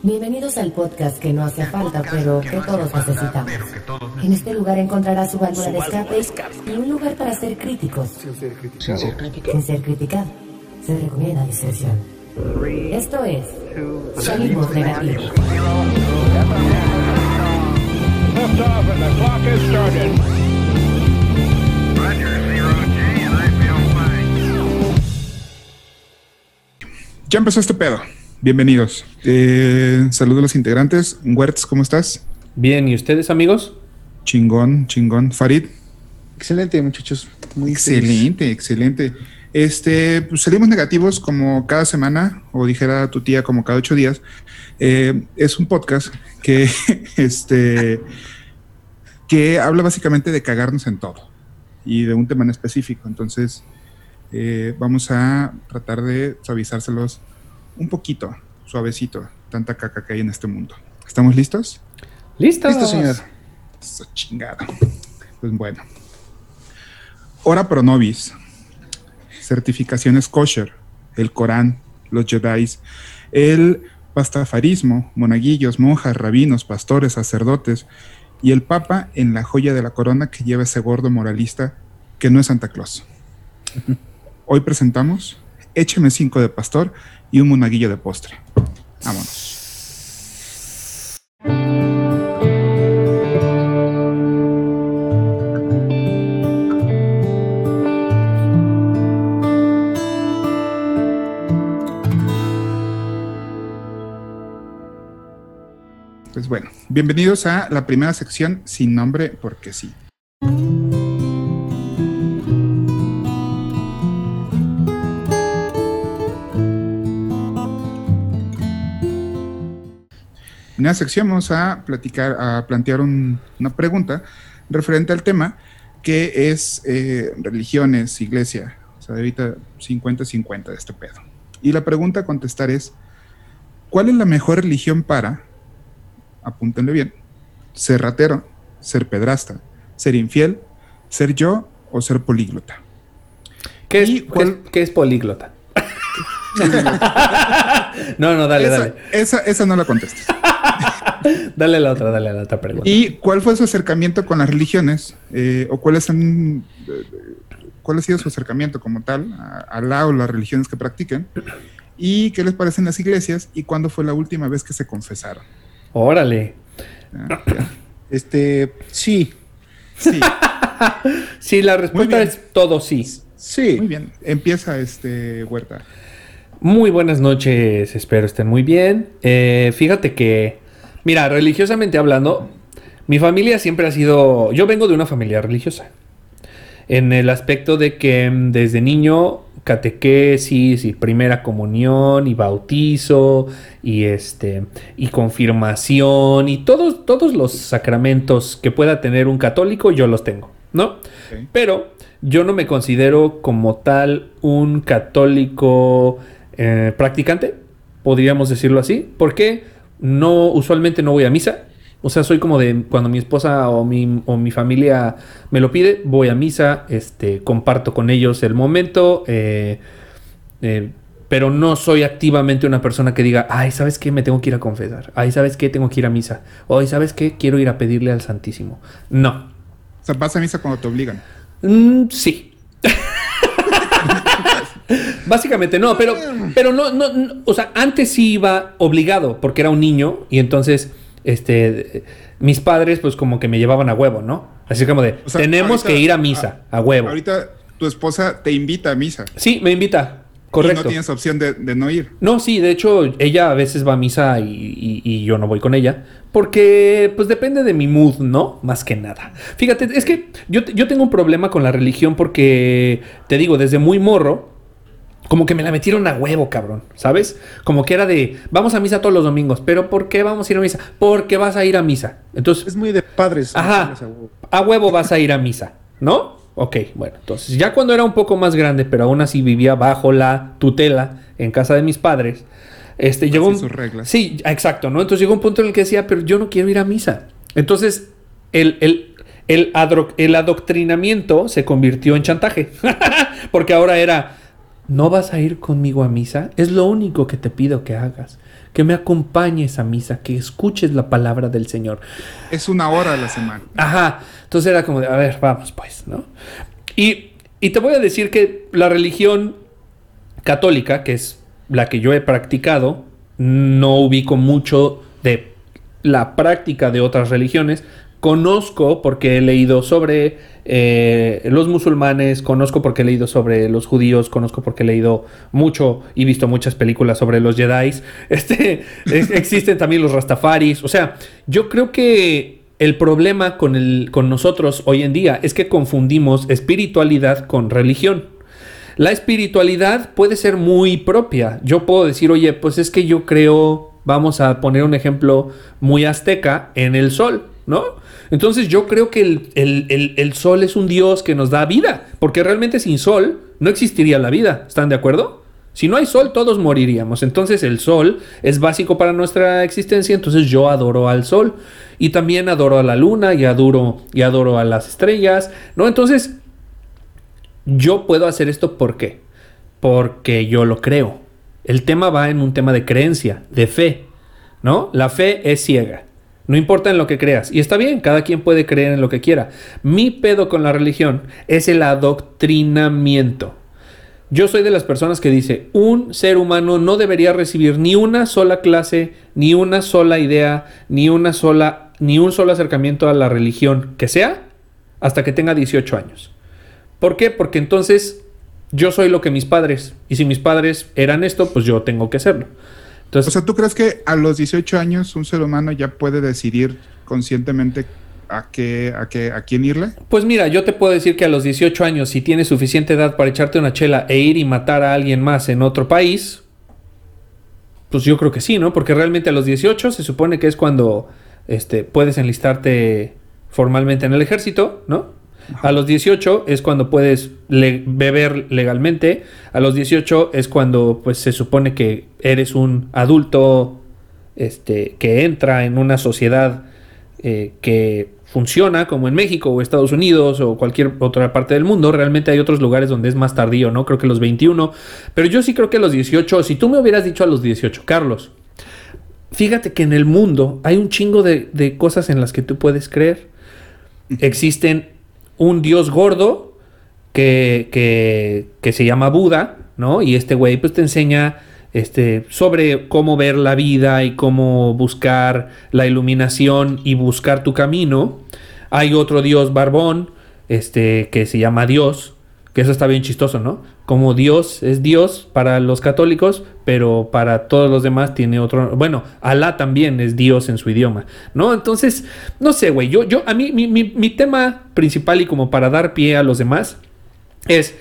Bienvenidos al podcast que no hace falta, pero que todos necesitamos. En este lugar encontrarás su válvula de escape y un lugar para ser críticos. Sin ser crítico. Sin ser criticado. Se recomienda discreción. Esto es Salimos Negativos. Ya empezó este pedo. Bienvenidos. Eh, saludos a los integrantes. Wertz, ¿cómo estás? Bien, ¿y ustedes amigos? Chingón, chingón. Farid. Excelente, muchachos. Muy feliz. Excelente, excelente. Este, pues salimos negativos como cada semana, o dijera tu tía como cada ocho días. Eh, es un podcast que, este, que habla básicamente de cagarnos en todo y de un tema en específico. Entonces, eh, vamos a tratar de suavizárselos un poquito, suavecito, tanta caca que hay en este mundo. ¿Estamos listos? ¿Listos? Listo, señor. Eso chingada. Pues bueno. Hora pro nobis. Certificaciones kosher. El Corán, los Jedis, el pastafarismo, monaguillos, monjas, rabinos, pastores, sacerdotes y el Papa en la joya de la corona que lleva ese gordo moralista que no es Santa Claus. Hoy presentamos Écheme cinco de pastor y un monaguillo de postre. Vámonos. Pues bueno, bienvenidos a la primera sección sin nombre porque sí. En esta sección vamos a platicar, a plantear un- una pregunta referente al tema que es eh, religiones, iglesia. O sea, ahorita 50-50 de este pedo. Y la pregunta a contestar es, ¿cuál es la mejor religión para, apúntenle bien, ser ratero, ser pedrasta, ser infiel, ser yo o ser políglota? ¿Qué es, ¿Y qué cuál- es- qué es políglota? no, no, dale, esa, dale. esa, esa no la contestes. Dale la otra, dale la otra pregunta. ¿Y cuál fue su acercamiento con las religiones? Eh, ¿O cuáles han, eh, cuál ha sido su acercamiento como tal a, la o las religiones que practiquen? ¿Y qué les parecen las iglesias? ¿Y cuándo fue la última vez que se confesaron? Órale. Ah. Este, sí, Sí, Sí, la respuesta es todo sí. sí. muy bien. Empieza este Huerta. Muy buenas noches, espero estén muy bien. Eh, fíjate que, mira, religiosamente hablando, mi familia siempre ha sido, yo vengo de una familia religiosa. En el aspecto de que mm, desde niño catequesis y primera comunión y bautizo y este y confirmación y todos todos los sacramentos que pueda tener un católico yo los tengo, ¿no? Pero yo no me considero como tal un católico eh, practicante, podríamos decirlo así, porque no, usualmente no voy a misa. O sea, soy como de cuando mi esposa o mi, o mi familia me lo pide, voy a misa, este, comparto con ellos el momento, eh, eh, pero no soy activamente una persona que diga, ay, ¿sabes qué? Me tengo que ir a confesar. Ay, ¿sabes qué? Tengo que ir a misa. Ay, ¿sabes qué? Quiero ir a pedirle al Santísimo. No. O sea, vas a misa cuando te obligan. Mm, sí. Básicamente no, pero, pero no, no, no, o sea, antes sí iba obligado porque era un niño y entonces, este, mis padres pues como que me llevaban a huevo, ¿no? Así como de, O sea, tenemos ahorita- que ir a misa, a huevo. Ahorita tu esposa te invita a misa. Sí, me invita, Y correcto. no tienes opción de, de no ir. No, sí, de hecho, ella a veces va a misa y, y- y yo no voy con ella. Porque, pues depende de mi mood, ¿no? Más que nada. Fíjate, es que yo, yo tengo un problema con la religión porque, te digo, desde muy morro, como que me la metieron a huevo, cabrón, ¿sabes? Como que era de, vamos a misa todos los domingos, pero ¿por qué vamos a ir a misa? Porque vas a ir a misa. Entonces, Es muy de padres. Ajá. a huevo. a huevo vas a ir a misa, ¿no? Ok, bueno, entonces ya cuando era un poco más grande, pero aún así vivía bajo la tutela en casa de mis padres, este llegó un... sus reglas. Sí, exacto, ¿no? Entonces llegó un punto en el que decía, pero yo no quiero ir a misa. Entonces, el, el, el, el adoctrinamiento se convirtió en chantaje, porque ahora era, ¿no vas a ir conmigo a misa? Es lo único que te pido que hagas. Que me acompañes a misa, que escuches la palabra del Señor. Es una hora a la semana. Ajá. Entonces era como de, a ver, vamos pues, ¿no? Y, y te voy a decir que la religión católica, que es la que yo he practicado, no ubico mucho de la práctica de otras religiones. Conozco porque he leído sobre eh, los musulmanes, conozco porque he leído sobre los judíos, conozco porque he leído mucho y visto muchas películas sobre los Jedi. Este, es- existen también los Rastafaris. O sea, yo creo que el problema con, el, con nosotros hoy en día es que confundimos espiritualidad con religión. La espiritualidad puede ser muy propia. Yo puedo decir, oye, pues es que yo creo, vamos a poner un ejemplo muy azteca, en el sol, ¿no? Entonces yo creo que el, el- el- sol es un dios que nos da vida, porque realmente sin sol no existiría la vida. ¿Están de acuerdo? Si no hay sol, todos moriríamos. Entonces el sol es básico para nuestra existencia, entonces yo adoro al sol. Y también adoro a la luna y adoro, y adoro a las estrellas, ¿no? Entonces yo puedo hacer esto ¿por qué? Porque yo lo creo. El tema va en un tema de creencia, de fe, ¿no? La fe es ciega. No importa en lo que creas. Y está bien, cada quien puede creer en lo que quiera. Mi pedo con la religión es el adoctrinamiento. Yo soy de las personas que dice, un ser humano no debería recibir ni una sola clase, ni una sola idea, ni una sola, ni un solo acercamiento a la religión que sea, hasta que tenga 18 años. ¿Por qué? Porque entonces yo soy lo que mis padres, y si mis padres eran esto, pues yo tengo que serlo. O sea, ¿tú crees que a los 18 años un ser humano ya puede decidir conscientemente a qué, a qué, a quién irle? pues mira, yo te puedo decir que a los 18 años, si tienes suficiente edad para echarte una chela e ir y matar a alguien más en otro país, pues yo creo que sí, ¿no? Porque realmente a los 18 se supone que es cuando este, puedes enlistarte formalmente en el ejército, ¿no? A los 18 es cuando puedes le- beber legalmente. A los 18 es cuando pues se supone que eres un adulto este, que entra en una sociedad eh, que funciona como en México o Estados Unidos o cualquier otra parte del mundo. Realmente hay otros lugares donde es más tardío, ¿no? Creo que los 21. Pero yo sí creo que a los 18, si tú me hubieras dicho a los 18, Carlos, fíjate que en el mundo hay un chingo de, de cosas en las que tú puedes creer. Existen un dios gordo que, que, que se llama Buda, ¿no? Y este güey pues te enseña este, sobre cómo ver la vida y cómo buscar la iluminación y buscar tu camino. Hay otro dios barbón, este, que se llama Dios, que eso está bien chistoso, ¿no? Como Dios es Dios para los católicos, pero para todos los demás tiene otro. Bueno, Alá también es Dios en su idioma, ¿no? Entonces, no sé, güey. Yo, yo, a mí, mi, mi- mi tema principal y como para dar pie a los demás es.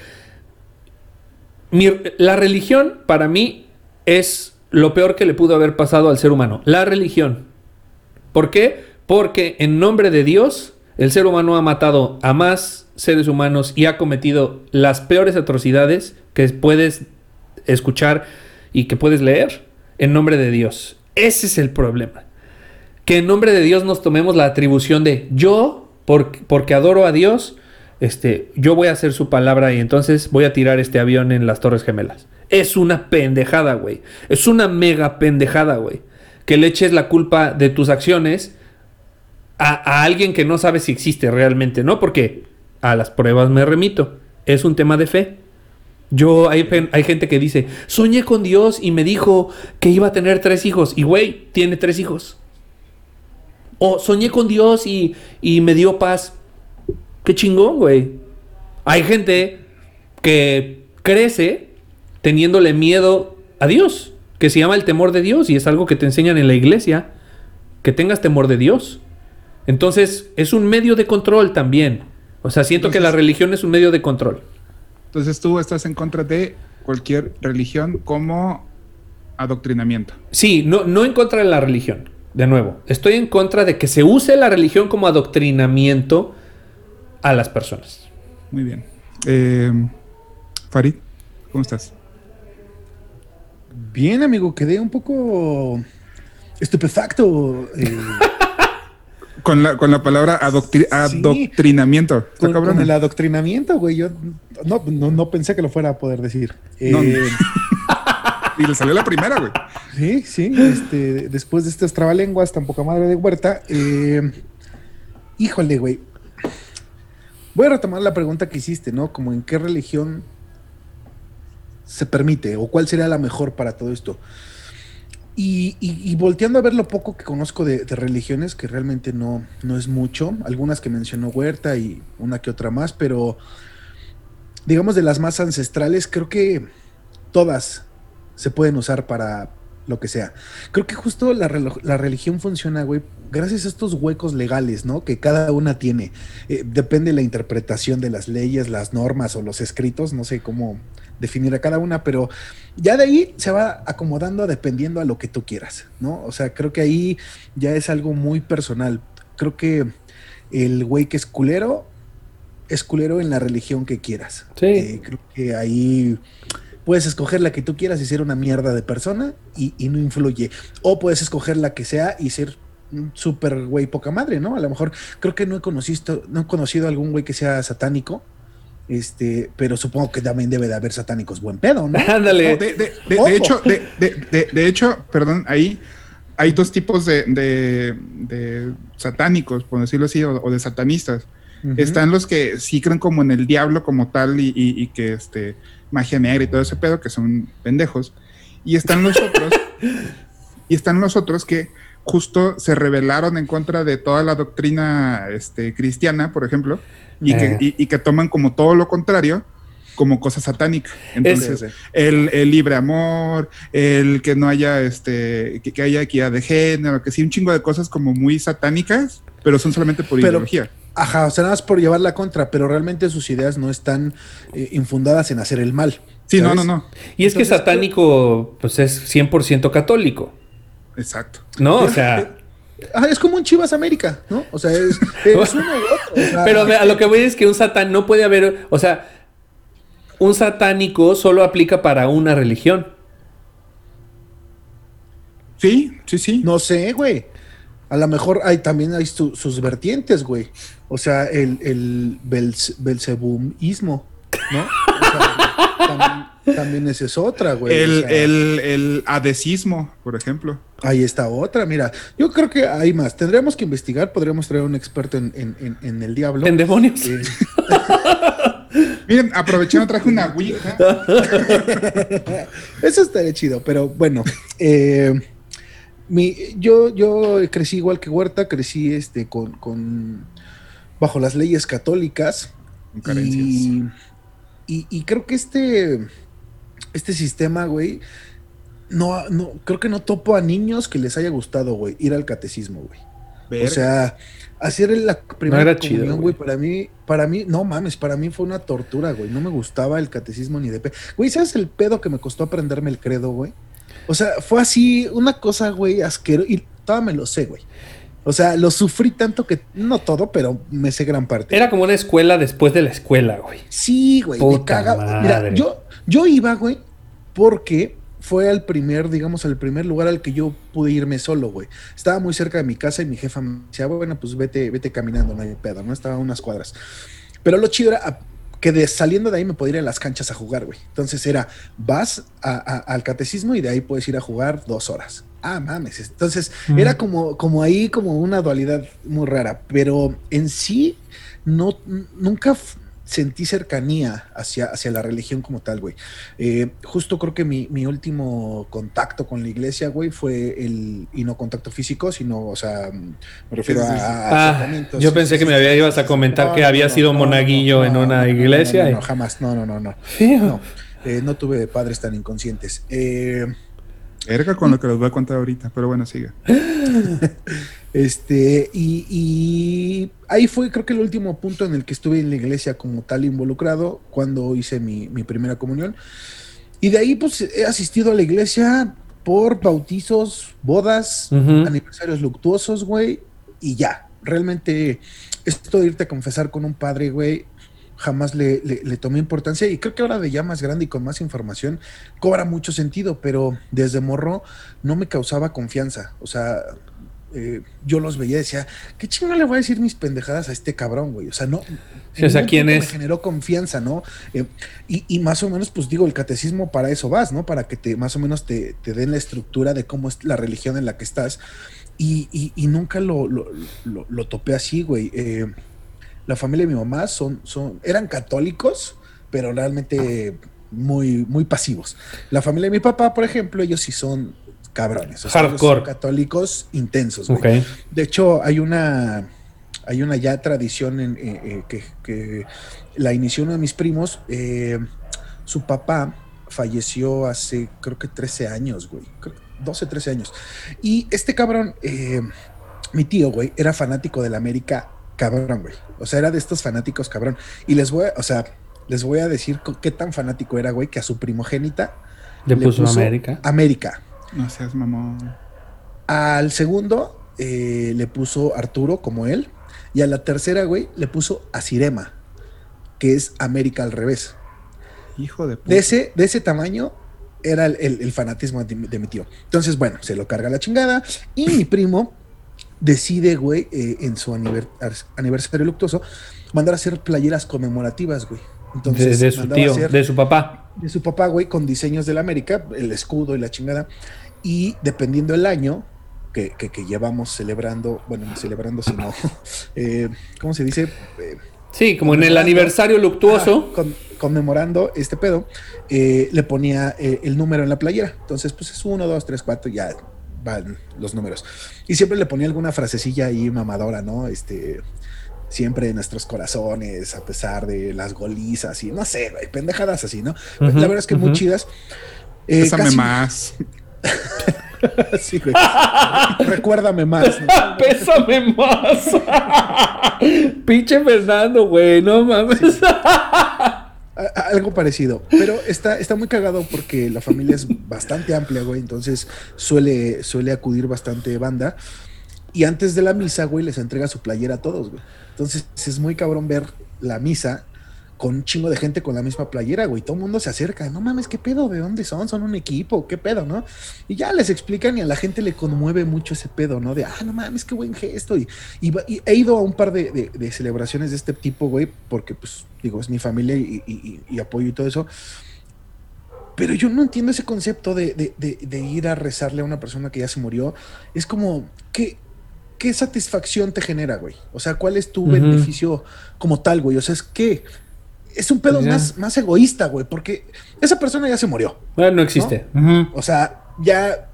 mi- la religión para mí es lo peor que le pudo haber pasado al ser humano. La religión. ¿Por qué? Porque en nombre de Dios, el ser humano ha matado a más seres humanos y ha cometido las peores atrocidades que puedes escuchar y que puedes leer en nombre de Dios. Ese es el problema. Que en nombre de Dios nos tomemos la atribución de yo, por- porque adoro a Dios, este, yo voy a hacer su palabra y entonces voy a tirar este avión en las Torres Gemelas. Es una pendejada, güey. Es una mega pendejada, güey. Que le eches la culpa de tus acciones a, alguien que no sabe si existe realmente, ¿no? Porque a las pruebas me remito. Es un tema de fe. Yo, hay, hay gente que dice, soñé con Dios y me dijo que iba a tener tres hijos. Y güey, tiene tres hijos. O soñé con Dios y, y me dio paz. Qué chingón, güey. Hay gente que crece teniéndole miedo a Dios, que se llama el temor de Dios y es algo que te enseñan en la iglesia, que tengas temor de Dios. Entonces, es un medio de control también. O sea, siento que la religión es un medio de control. Entonces tú estás en contra de cualquier religión como adoctrinamiento. Sí, no, no en contra de la religión. De nuevo, estoy en contra de que se use la religión como adoctrinamiento a las personas. Muy bien. Eh, Farid, ¿cómo estás? Bien, amigo, quedé un poco estupefacto. eh, Con la, con la palabra adoctri- adoctrinamiento. Con, el adoctrinamiento, güey. Yo no, no, no pensé que lo fuera a poder decir. No, Eh, Y le salió la primera, güey. Sí, sí, este, después de estas trabalenguas tan poca madre de Huerta, eh, híjole, güey. Voy a retomar la pregunta que hiciste, ¿no? Como en qué religión se permite o cuál sería la mejor para todo esto. Y, y- y volteando a ver lo poco que conozco de, religiones, que realmente no, no es mucho, algunas que mencionó Huerta y una que otra más, pero digamos de las más ancestrales, creo que todas se pueden usar para lo que sea. Creo que justo la, la religión funciona, güey, gracias a estos huecos legales, ¿no? Que cada una tiene. Eh, depende de la interpretación de las leyes, las normas o los escritos, no sé cómo definir a cada una, pero ya de ahí se va acomodando dependiendo a lo que tú quieras, ¿no? O sea, creo que ahí ya es algo muy personal. Creo que el güey que es culero es culero en la religión que quieras. Sí. Eh, creo que ahí puedes escoger la que tú quieras y ser una mierda de persona y, y no influye. O puedes escoger la que sea y ser un súper güey poca madre, ¿no? A lo mejor creo que no he conocido, no he conocido algún güey que sea satánico. Este, pero supongo que también debe de haber satánicos buen pedo, ¿no? Ándale. No, de, de- de- de hecho, de, de- de- de hecho, perdón, ahí hay dos tipos de, de- de satánicos, por decirlo así, o, o de satanistas. Están los que sí creen como en el diablo como tal y, y- y que este magia negra y todo ese pedo, que son pendejos. Y están los otros, y están los otros que justo se rebelaron en contra de toda la doctrina este, cristiana, por ejemplo, y, Eh. que, y- y que toman como todo lo contrario como cosa satánica. Entonces, el, el libre amor, el que no haya este, que, que haya equidad de género, que sí, un chingo de cosas como muy satánicas, pero son solamente por Pero- ideología. Ajá, o sea, nada más por llevar la contra, pero realmente sus ideas no están eh, infundadas en hacer el mal. Sí, no, ¿sabes? no, no. Y es que satánico, pues es 100% católico, Exacto. ¿no? O sea, Ajá, es como un Chivas América, ¿no? O sea, es, es uno u otro. o sea, pero a lo que voy es que un satán no puede haber, o sea, un satánico solo aplica para una religión. Sí, sí, sí. No sé, güey. A lo mejor hay también hay su- sus vertientes, güey. O sea, el, el belz- belzebumismo, ¿no? También, también esa es otra, güey. el, o sea, el, el adesismo, por ejemplo. Ahí está otra, mira. Yo creo que hay más. Tendríamos que investigar, podríamos traer a un experto en, en- en- en el diablo. En demonios. Eh, Miren, aprovechando, traje una ouija. Eso estaría chido, pero bueno. eh, mi, yo, yo crecí igual que Huerta, crecí este con, con bajo las leyes católicas. Con carencias. Y, y- y creo que este, este sistema, güey, no, no, creo que no topo a niños que les haya gustado, güey, ir al catecismo, güey. O sea, hacer la primera era chido, comunión, güey. güey, para mí, para mí, no mames, para mí fue una tortura, güey. No me gustaba el catecismo ni de pe. Güey, ¿sabes el pedo que me costó aprenderme el credo, güey? O sea, fue así, una cosa, güey, asquero, y todavía me lo sé, güey. O sea, lo sufrí tanto que, no todo, pero me sé gran parte. Era como una escuela después de la escuela, güey. Sí, güey, me Puta caga. madre. Mira, yo, yo iba, güey, porque fue el primer, digamos, el primer lugar al que yo pude irme solo, güey. Estaba muy cerca de mi casa y mi jefa me decía, bueno, pues vete, vete caminando, no hay pedo, ¿no? Estaba a unas cuadras. Pero lo chido era que de, saliendo de ahí me podía ir a las canchas a jugar, güey. Entonces era, vas a- a- al catecismo y de ahí puedes ir a jugar dos horas. Ah, mames. Entonces Mm. era como, como ahí, como una dualidad muy rara. Pero en sí, no, nunca sentí cercanía hacia, hacia la religión como tal, güey. Eh, justo creo que mi, mi último contacto con la iglesia, güey, fue el, y no contacto físico, sino, o sea, mm, me refiero Sí, sí, sí. a, a Ah, yo pensé que me había, ibas a comentar No, que no, había no, sido no, monaguillo no, en no, una iglesia. No, y- no, jamás, no, no, no, no. No, eh, no tuve padres tan inconscientes. Eh, Verga con lo que les voy a contar ahorita, pero bueno, siga. Este, y, y ahí fue creo que el último punto en el que estuve en la iglesia como tal involucrado, cuando hice mi, mi primera comunión. Y de ahí pues he asistido a la iglesia por bautizos, bodas, Ujú. aniversarios luctuosos, güey, y ya. Realmente esto de irte a confesar con un padre, güey, jamás le, le- le tomé importancia y creo que ahora de ya más grande y con más información cobra mucho sentido, pero desde morro no me causaba confianza. O sea, eh, yo los veía y decía, ¿qué chingo le voy a decir mis pendejadas a este cabrón, güey? O sea, no. Sí, o sea, ¿quién es? Me generó confianza, ¿no? Eh, y, y más o menos, pues digo, el catecismo para eso vas, ¿no? Para que te, más o menos te, te den la estructura de cómo es la religión en la que estás. Y, y- y nunca lo, lo, lo- lo topé así, güey. Eh, la familia de mi mamá son, son, eran católicos, pero realmente muy, muy pasivos. La familia de mi papá, por ejemplo, ellos sí son cabrones. O sea, Hardcore. católicos intensos, güey. Ok. De hecho, hay una, hay una ya tradición en, eh, eh, que, que la inició uno de mis primos. eh, su papá falleció hace, creo que 13 años, güey. Creo que 12, 13 años. Y este cabrón, mi tío, güey, era fanático del América, cabrón, güey. O sea, era de estos fanáticos, cabrón. Y les voy a, o sea, les voy a decir qué tan fanático era, güey, que a su primogénita Le puso América. América. No seas mamón. Al segundo eh, le puso Arturo, como él. Y a la tercera, güey, le puso Asirema, que es América al revés. Hijo de puta. De ese, de ese tamaño era el, el- el fanatismo de, mi- de mi tío. Entonces, bueno, se lo carga la chingada. Y mi primo decide, güey, eh, en su aniver- aniversario luctuoso, mandar a hacer playeras conmemorativas, güey. De, Entonces, de su tío, hacer- de su papá. de su papá, güey, con diseños del América, el escudo y la chingada. Y dependiendo el año que, que- que llevamos celebrando, bueno, no celebrando, sino, eh, ¿cómo se dice? Eh, Sí, como en el aniversario luctuoso. ah, con- conmemorando este pedo, eh, le ponía eh, el número en la playera. Entonces, pues es uno, dos, tres, cuatro, ya van los números. Y siempre le ponía alguna frasecilla ahí mamadora, ¿no? Este, siempre en nuestros corazones, a pesar de las golizas y no sé, güey, pendejadas así, ¿no? La verdad es que muy chidas. Eh, Pésame casi- más. Sí, güey. Recuérdame más. ¿no? Pésame más. Pinche Fernando, güey, no mames. Algo parecido. Pero está, está muy cagado porque la familia es bastante amplia, güey. Entonces suele, suele acudir bastante banda. Y antes de la misa, güey, les entrega su playera a todos, güey. Entonces es muy cabrón ver la misa con un chingo de gente con la misma playera, güey. Todo el mundo se acerca. No mames, ¿qué pedo? ¿De dónde son? ¿Son un equipo? ¿Qué pedo, no? Y ya les explican y a la gente le conmueve mucho ese pedo, ¿no? De, ah, no mames, qué buen gesto. Y, he ido a un par de, celebraciones de este tipo, güey, porque, pues, digo, es mi familia y, apoyo y todo eso. Pero yo no entiendo ese concepto de- de ir a rezarle a una persona que ya se murió. Es como, ¿qué, qué satisfacción te genera, güey? O sea, ¿cuál es tu beneficio como tal, güey? O sea, es que es un pedo más, más egoísta, güey, porque esa persona ya se murió. Bueno, no existe. O sea, ya,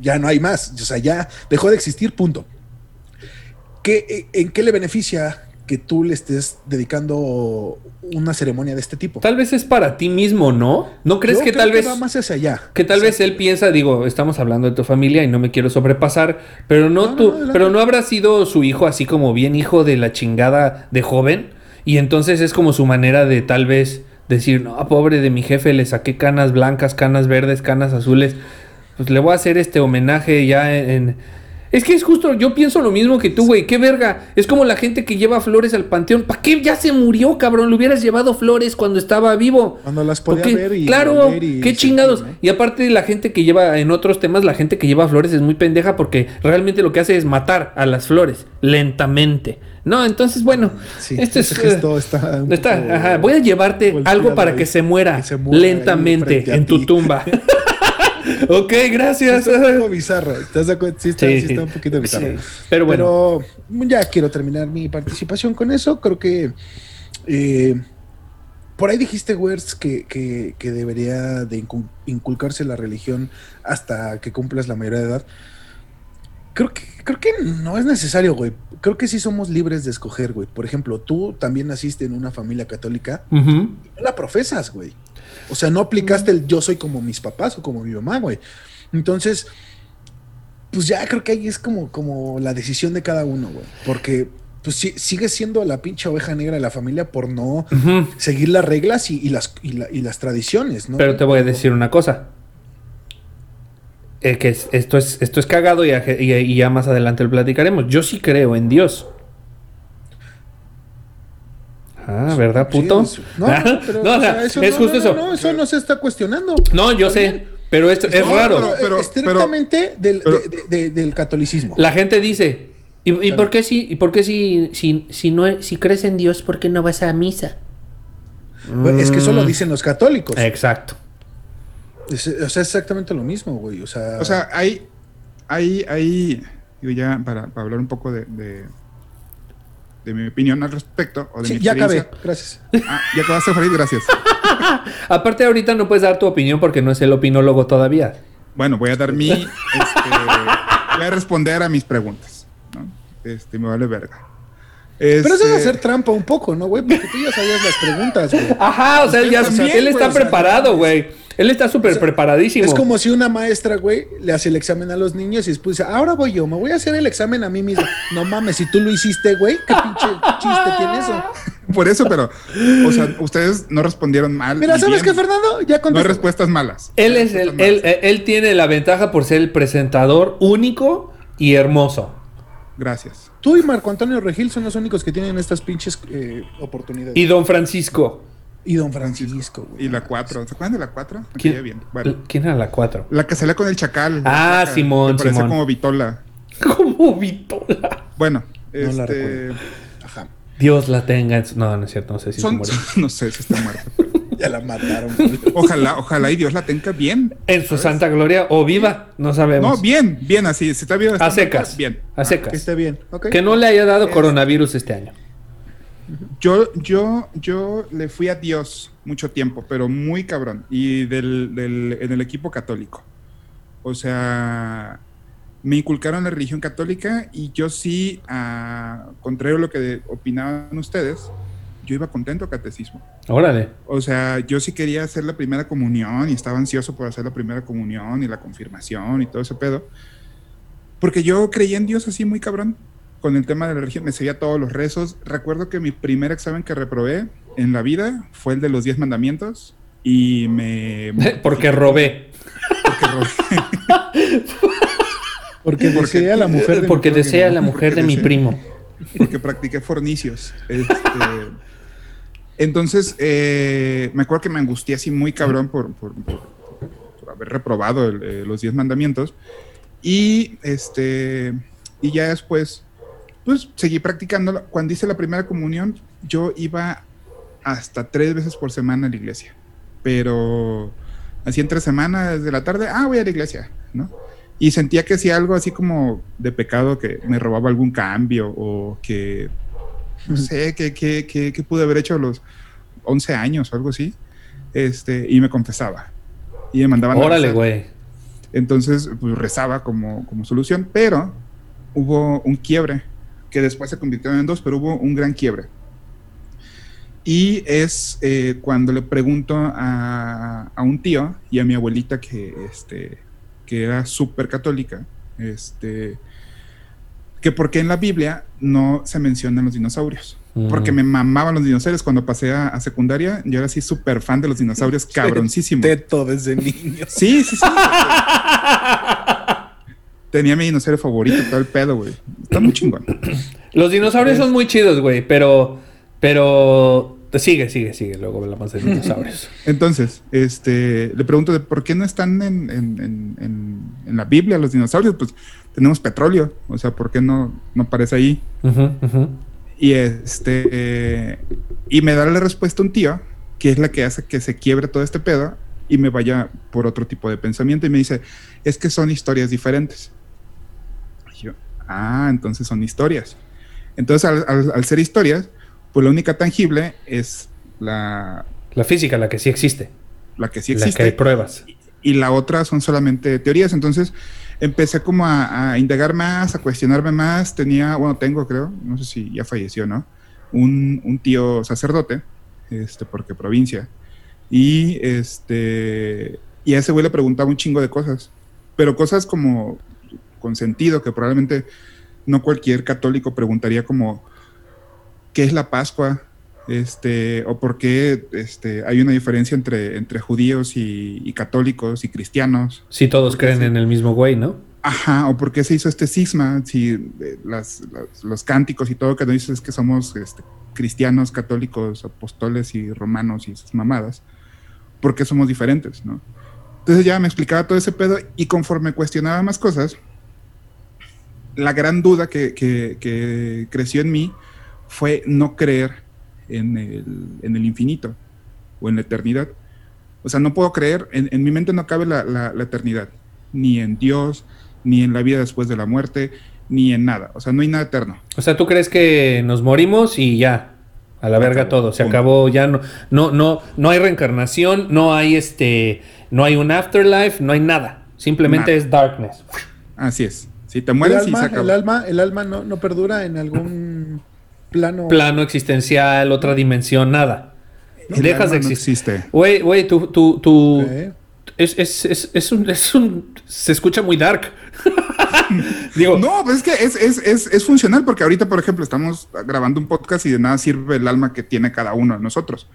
ya no hay más. O sea, ya dejó de existir, punto. ¿Qué, ¿En qué le beneficia que tú le estés dedicando una ceremonia de este tipo? Tal vez es para ti mismo, ¿no? ¿No crees Yo que creo tal vez... va más hacia allá. Que tal vez él piensa, digo, estamos hablando de tu familia y no me quiero sobrepasar, pero no, tú, no, pero no habrá sido su hijo así como bien hijo de la chingada de joven y entonces es como su manera de tal vez decir, no, pobre de mi jefe, le saqué canas blancas, canas verdes, canas azules, pues le voy a hacer este homenaje ya en... en- Es que es justo, yo pienso lo mismo que tú, güey, qué verga. Es como la gente que lleva flores al panteón. ¿Para qué ya se murió, cabrón? Le hubieras llevado flores cuando estaba vivo. Cuando las podía Porque, ver y claro, y qué chingados. Y aparte la gente que lleva, en otros temas, la gente que lleva flores es muy pendeja porque realmente lo que hace es matar a las flores lentamente. No, entonces, bueno, Sí, este es... gesto está un está- poco ajá, voy a llevarte algo para ahí. que se muera, Que se lentamente en tu tumba. ok, gracias. Está un poco bizarro. ¿Estás de acuerdo? Sí, está, Sí, está un poquito bizarro. Pero bueno. Pero ya quiero terminar mi participación con eso. Creo que eh, por ahí dijiste, Wertz, que, que, que debería de incu- inculcarse la religión hasta que cumplas la mayoría de edad. Creo que, creo que no es necesario, güey. Creo que sí somos libres de escoger, güey. Por ejemplo, tú también naciste en una familia católica Ujú. no la profesas, güey. O sea, no aplicaste el yo soy como mis papás o como mi mamá, güey. Entonces, pues ya creo que ahí es como, como la decisión de cada uno, güey. Porque pues sí, sigues siendo la pinche oveja negra de la familia por no seguir las reglas y, y las, y, la- y las tradiciones, ¿no? Pero te voy a decir una cosa. Eh, que es- esto, es, esto es cagado y- y ya más adelante lo platicaremos. Yo sí creo en Dios. Ah, ¿verdad, Sí, puto? es- no, no, pero, No, o sea, eso es no, justo no, eso. No, eso no se está cuestionando. No, yo sé. Pero esto es No, raro. pero, pero- estrictamente del, pero- de- de- del catolicismo. La gente dice, ¿y, y por qué si, y por qué si, si, si no si crees en Dios, por qué no vas a misa? Es que eso lo dicen los católicos. Exacto. Es, o sea, es exactamente lo mismo, güey. O sea, O sea, hay, hay, hay, digo ya para, para hablar un poco de, de, de mi opinión al respecto, o de sí, mi ya acabé. Gracias. Ah, ya acabaste, Farid, gracias. Aparte ahorita no puedes dar tu opinión porque no es el opinólogo todavía. Bueno, voy a dar mi, este, voy a responder a mis preguntas, ¿no? Este, me vale verga. Pero eso es Este, hacer trampa un poco, ¿no, güey? Porque tú ya sabías las preguntas, güey. Ajá, o sea, él, ya, también, él está güey, o sea, preparado, güey. Él está súper preparadísimo. Es como si una maestra, güey, le hace el examen a los niños y después dice, ahora voy yo, me voy a hacer el examen a mí mismo. No mames, si tú lo hiciste, güey, ¿qué pinche chiste tiene eso? Por eso, pero, o sea, ustedes no respondieron mal. Mira, ¿sabes bien. qué, Fernando? Ya No hay contesté. respuestas malas. Él No hay es el, respuestas él, malas. él tiene la ventaja por ser el presentador único y hermoso. Gracias. Tú y Marco Antonio Regil son los únicos que tienen estas pinches eh, oportunidades. Y don Francisco. Y don Francisco, güey. Y la 4. ¿Se acuerdan de la 4? Me ¿Quién, caía bien. Bueno, ¿Quién era la 4? la que salía con el chacal. Ah, Simón, que Parecía Simón. como Vitola. Como Vitola. Bueno, No la este. Ajá. Dios la tenga en su... No, no es cierto, no sé si se son, murió. no sé si está muerta. Ya la mataron. Ojalá, ojalá y Dios la tenga bien. En su santa gloria o viva, no sabemos. No, bien, bien así. Si está bien, está A secas. Bien. A secas. Que esté bien. Que no le haya dado coronavirus este año. Yo, yo, yo le fui a Dios mucho tiempo, pero muy cabrón. Y del, del- en el equipo católico. O sea, me inculcaron la religión católica y yo sí, a, contrario a lo que opinaban ustedes, yo iba contento a catecismo. Órale. O sea, yo sí quería hacer la primera comunión y estaba ansioso por hacer la primera comunión y la confirmación y todo ese pedo. Porque yo creía en Dios así muy cabrón con el tema de la religión. Me seguía todos los rezos. Recuerdo que mi primer examen que reprobé en la vida fue el de los diez mandamientos y me... Porque robé. porque robé. Porque desea la mujer de mi Porque prójimo. desea la mujer de mi desea- primo. porque practiqué fornicios. Este, entonces, eh, me acuerdo que me angustié así muy cabrón por, por- por- por haber reprobado el, eh, los 10 mandamientos. Y, este, y ya después, pues seguí practicándolo. Cuando hice la primera comunión, yo iba hasta tres veces por semana a la iglesia. Pero así entre semanas de la tarde, ah, voy a la iglesia, ¿no? Y sentía que si algo así como de pecado, que me robaba algún cambio o que, no sé, que, que, que, que pude haber hecho a los 11 años o algo así, este, y me confesaba. Y me mandaban Órale, güey. Entonces, pues rezaba como, como solución, pero hubo un quiebre, que después se convirtió en dos, pero hubo un gran quiebre. Y es eh, cuando le pregunto a, a un tío y a mi abuelita que, este, que era súper católica, este, que por qué en la Biblia no se mencionan los dinosaurios. Mm. Porque me mamaban los dinosaurios cuando pasé a, a secundaria. Yo era así súper fan de los dinosaurios, cabroncísimo. Teto desde niño. Sí, sí, sí. Tenía mi dinosaurio favorito, todo el pedo, güey. Está muy chingón. Los dinosaurios son muy chidos, güey, pero. Pero. Sigue, sigue, sigue. Luego hablamos de dinosaurios. Entonces, este, le pregunto de por qué no están en, en- en- en- en la Biblia los dinosaurios. Pues tenemos petróleo, o sea, ¿por qué no, no aparece ahí? Y este, eh, y me da la respuesta un tío, que es la que hace que se quiebre todo este pedo y me vaya por otro tipo de pensamiento y me dice, es que son historias diferentes. Ah, entonces son historias. Entonces, al, al- al ser historias, pues la única tangible es la, La física, la que sí existe. la que sí la que hay existe pruebas. y la otra son solamente teorías. Entonces empecé como a, a indagar más, a cuestionarme más. Tenía, bueno, tengo creo, no sé si ya falleció, ¿no? Un, un tío sacerdote, este, porque provincia. Y este, y a ese güey le preguntaba un chingo de cosas, pero cosas como con sentido, que probablemente no cualquier católico preguntaría como, ¿qué es la Pascua? Este, o por qué este, hay una diferencia entre, entre judíos y, y católicos y cristianos. Si todos creen sí. en el mismo güey, ¿no? Ajá, o por qué se hizo este cisma, si eh, las, las- los cánticos y todo que nos dices que somos este, cristianos, católicos, apóstoles y romanos y esas mamadas, ¿por qué somos diferentes, no? Entonces ya me explicaba todo ese pedo y conforme cuestionaba más cosas, la gran duda que, que- que creció en mí fue no creer en el, en el infinito o en la eternidad. O sea, no puedo creer, en, en mi mente no cabe la, la- la eternidad, ni en Dios, ni en la vida después de la muerte, ni en nada. O sea, no hay nada eterno. O sea, ¿tú crees que nos morimos y ya? A la verga acabó, todo, se punto. acabó, ya no, no, no, no hay reencarnación, no hay este, no hay un afterlife, no hay nada. Simplemente Nada. es darkness. Así es. Si te El mueres y se alma, acabó. el alma, el alma no, no perdura en algún plano. Plano existencial, otra dimensión, nada. El Dejas alma de no existir. existe. Güey, güey, tú, tú, tú, es, es, es, es un, es un, se escucha muy dark. Digo, No, pues es que es, es, es, es funcional porque ahorita, por ejemplo, estamos grabando un podcast y de nada sirve el alma que tiene cada uno de nosotros.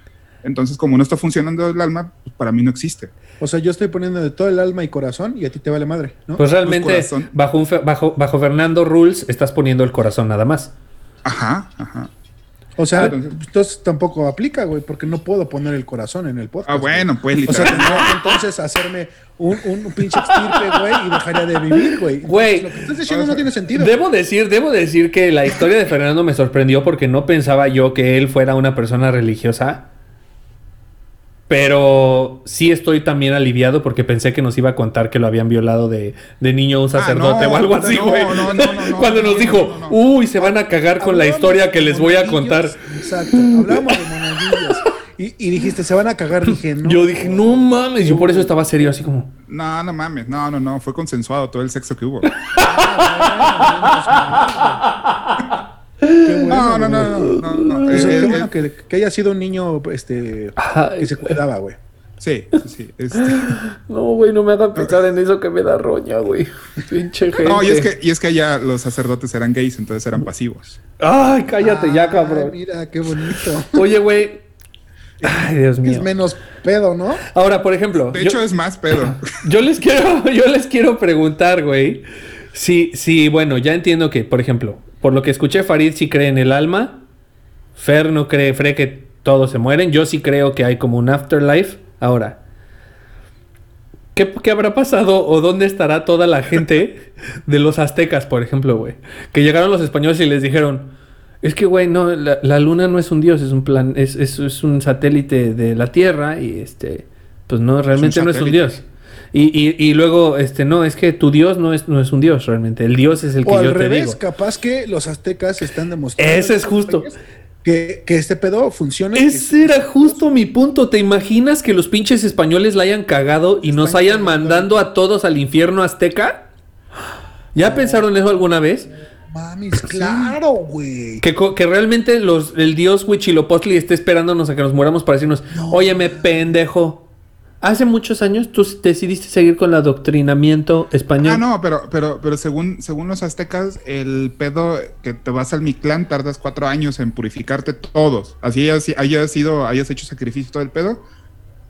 Entonces, como no está funcionando el alma, pues para mí no existe. O sea, yo estoy poniendo de todo el alma y corazón y a ti te vale madre, ¿no? pues realmente corazón. bajo, un fe- bajo, bajo Fernando Rules estás poniendo el corazón nada más. Ajá, ajá. o sea, entonces- entonces tampoco aplica, güey, porque no puedo poner el corazón en el podcast. Ah, bueno, pues güey. O sea, literal. tendría que entonces hacerme un, un pinche extirpe, güey, y dejaría de vivir, güey. Güey. Lo que estás diciendo no tiene sentido. Debo decir, debo decir que la historia de Fernando me sorprendió porque no pensaba yo que él fuera una persona religiosa. Pero sí estoy también aliviado porque pensé que nos iba a contar que lo habían violado de, de niño un sacerdote no, o algo así, güey. no, no, no, no, Cuando no, nos no, dijo, uy, se van a cagar con la historia que les voy a contar. Exacto, hablábamos de monaguillos. Y, y dijiste, se van a cagar, dije, no. Yo dije, no mames, yo por eso estaba serio, así como. No, no mames, no, no, no, fue consensuado todo el sexo que hubo. No, no, no, no, no, no. Eso, qué bueno que, que haya sido un niño este, que se cuidaba, güey. Sí, sí, sí. este- no, güey, no me hagan pensar en eso que me da roña, güey. Pinche gente. No, y es que, y es que allá los sacerdotes eran gays, entonces eran pasivos. Ay, cállate ya, cabrón. mira, qué bonito. Oye, güey. Ay, Dios mío. Es menos pedo, ¿no? Ahora, por ejemplo, De yo, hecho, es más pedo. yo les quiero, yo les quiero preguntar, güey. Si, si, bueno, ya entiendo que, por ejemplo, por lo que escuché, Farid sí cree en el alma. Fer no cree, cree que todos se mueren. Yo sí creo que hay como un afterlife. Ahora, ¿qué, qué habrá pasado o dónde estará toda la gente de los aztecas, por ejemplo, güey? Que llegaron los españoles y les dijeron, es que, güey, no, la, la luna no es un dios, es un plan, es, es, es un satélite de la Tierra y este, pues no, realmente no es un dios. Y, y, y luego, este, no, es que tu dios no es, no es un dios realmente, el dios es el que O al yo te revés, digo. capaz que los aztecas están demostrando. Ese es justo. Que, que este pedo funciona. Ese era justo mi punto. ¿Te imaginas que los pinches españoles la hayan cagado y nos hayan mandando a todos al infierno azteca? ¿Ya pensaron eso alguna vez? Mamis, claro, güey. Que, que realmente los, el dios Huichilopochtli esté esperándonos a que nos muramos para decirnos, óyeme, pendejo. Hace muchos años tú decidiste seguir con el adoctrinamiento español. Ah, no, pero, pero, pero según, según los aztecas, el pedo que te vas al Mictlán tardas cuatro años en purificarte todos. Así hayas, hayas sido, hayas hecho sacrificio todo el pedo.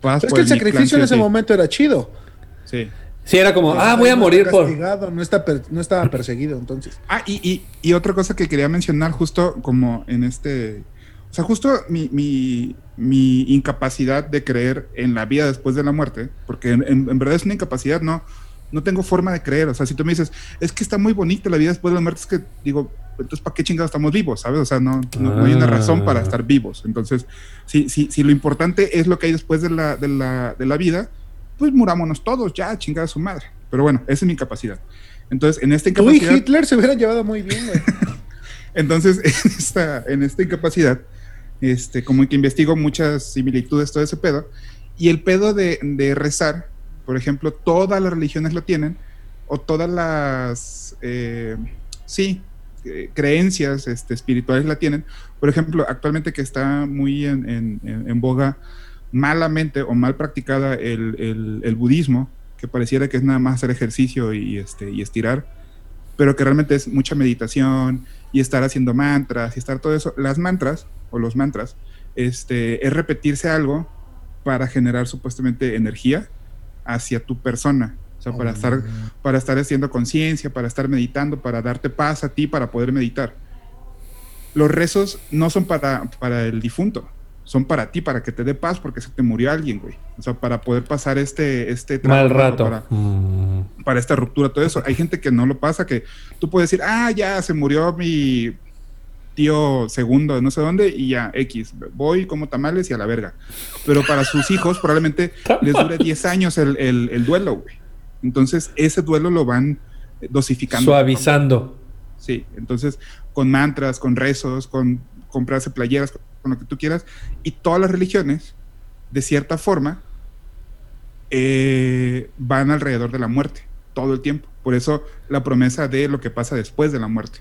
vas Es que el sacrificio en ese sí. momento era chido. Sí. Sí, era como, ah, voy a No morir por... no, está per- no estaba perseguido entonces. Ah, y, y, y otra cosa que quería mencionar justo como en este... O sea, justo mi, mi, mi incapacidad de creer en la vida después de la muerte, porque en, en- en verdad es una incapacidad, no, no tengo forma de creer. O sea, si tú me dices, es que está muy bonita la vida después de la muerte, es que digo, entonces ¿para qué chingados estamos vivos? ¿Sabes? O sea, no, no, no hay una razón para Ah. estar vivos. Entonces, si, si, si lo importante es lo que hay después de la, de la, de la vida, pues murámonos todos, ya, chingada su madre. Pero bueno, esa es mi incapacidad. Entonces, en esta incapacidad... Hitler se hubieran llevado muy bien, güey. Entonces, en esta, en esta incapacidad, este, como que investigo muchas similitudes, todo ese pedo. Y el pedo de, de rezar, por ejemplo, todas las religiones lo tienen, o todas las, eh, sí, eh, creencias este, espirituales la tienen. Por ejemplo, actualmente que está muy en, en- en- boga malamente o mal practicada el, el- el budismo, que pareciera que es nada más hacer ejercicio y, este, y estirar, pero que realmente es mucha meditación y estar haciendo mantras y estar todo eso. Las mantras o los mantras este, es repetirse algo para generar supuestamente energía hacia tu persona. O sea, para, estar, para estar haciendo conciencia, para estar meditando, para darte paz a ti, para poder meditar. Los rezos no son para, para el difunto, son para ti, para que te dé paz, porque se te murió alguien, güey. O sea, para poder pasar este, este Mal rato. Para, Mm. para esta ruptura, todo eso. Hay gente que no lo pasa, que tú puedes decir, ah, ya se murió mi tío segundo de no sé dónde y ya, X, voy como tamales y a la verga. Pero para sus hijos probablemente les dure 10 años el, el- el duelo, güey. Entonces, ese duelo lo van dosificando. Suavizando. Sí, entonces con mantras, con rezos, con comprarse playeras, con, lo que tú quieras. Y todas las religiones, de cierta forma, eh, van alrededor de la muerte, todo el tiempo. Por eso la promesa de lo que pasa después de la muerte,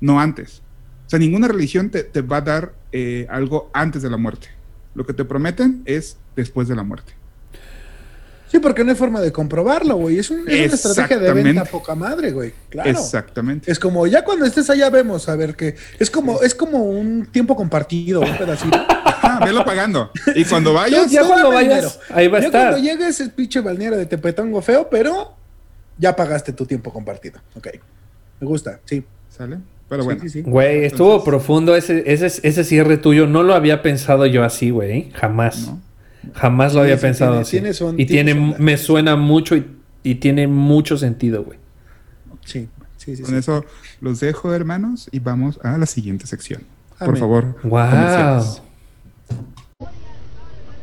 no antes. O sea, ninguna religión te, te va a dar eh, algo antes de la muerte. Lo que te prometen es después de la muerte. Sí, porque no hay forma de comprobarlo, güey. Es, un- es una estrategia de venta poca madre, güey. Claro. Exactamente. Es como, ya cuando estés allá vemos, a ver qué. Es como, es como un tiempo compartido, un pedacito. Ah, velo pagando. Y cuando vayas, Ya cuando vayas, ahí va a ya estar. cuando llegues el pinche balneario de Tepetongo feo, pero ya pagaste tu tiempo compartido. Ok. Me gusta, sí. ¿sale? Pero Sí, bueno. sí, sí. Güey, estuvo Entonces- profundo ese, ese, ese cierre tuyo. No lo había pensado yo así, güey. Jamás. ¿no? Jamás lo había sí, pensado tiene- así. tiene son- y tiene me suena mucho y, y tiene mucho sentido, güey. Sí, sí, sí. Con sí. eso los dejo, hermanos, y vamos a la siguiente sección. Por favor. Wow.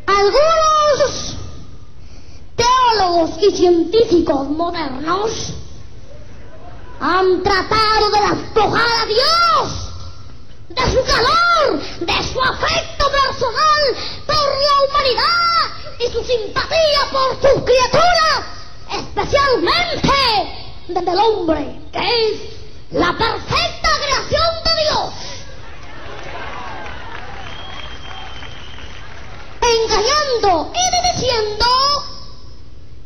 Algunos teólogos y científicos modernos han tratado de despojar a Dios de su calor, de su afecto personal por la humanidad y su simpatía por sus criaturas, especialmente desde el hombre, que es la perfecta creación de Dios. engañando y diciendo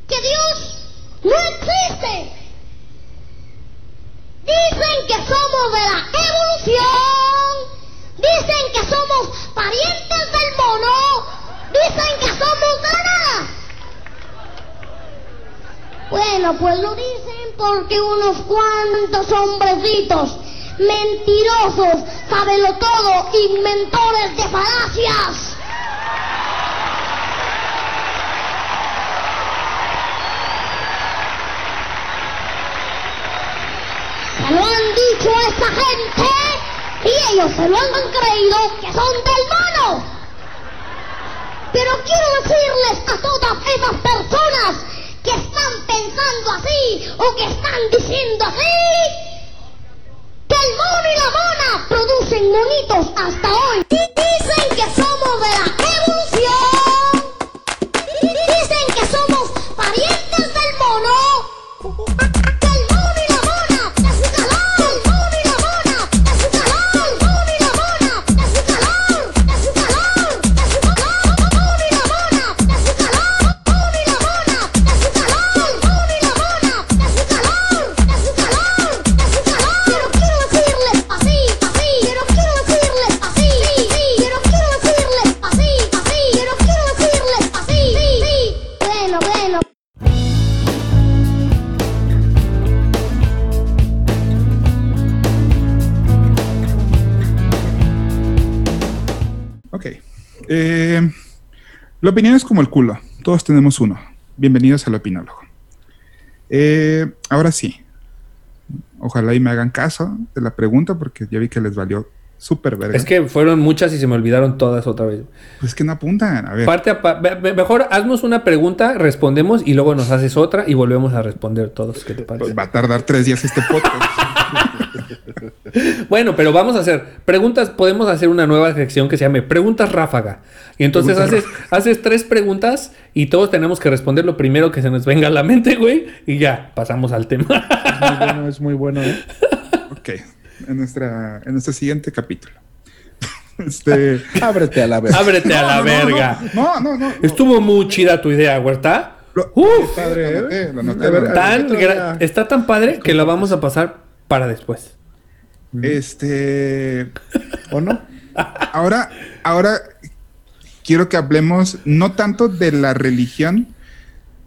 que Dios no existe. Dicen que somos de la evolución, dicen que somos parientes del mono, dicen que somos nada. Bueno, pues lo dicen porque unos cuantos hombrecitos mentirosos, sábelo todo, inventores de falacias. Se lo han dicho a esta gente y ellos se lo han creído que son del mono. Pero quiero decirles a todas esas personas que están pensando así o que están diciendo así que el mono y la mona producen monitos hasta hoy. Dicen que la opinión es como el culo. Todos tenemos uno. Bienvenidos al opinólogo. Eh, ahora sí. Ojalá y me hagan caso de la pregunta porque ya vi que les valió súper verga. Es que fueron muchas y se me olvidaron todas otra vez. Pues es que no apuntan. A ver. Parte a pa- mejor haznos una pregunta, respondemos y luego nos haces otra y volvemos a responder todos. ¿Qué te parece? Pues va a tardar tres días este podcast. Bueno, pero vamos a hacer preguntas. Podemos hacer una nueva sección que se llame Preguntas Ráfaga. Y entonces haces, haces tres preguntas y todos tenemos que responder lo primero que se nos venga a la mente, güey. Y ya, pasamos al tema. Muy bueno, es muy bueno, ¿eh? ok. En, nuestra, en nuestro siguiente capítulo. Este. Ábrete a la vez. Ábrete a la no, no, no, verga. No, no, no. no. Estuvo muy chida tu idea, ¿verdad? Lo- Uf, Padre, Lo ¿eh? tan está tan padre que la vamos a pasar para después. Este. ¿O no? Ahora, ahora quiero que hablemos no tanto de la religión,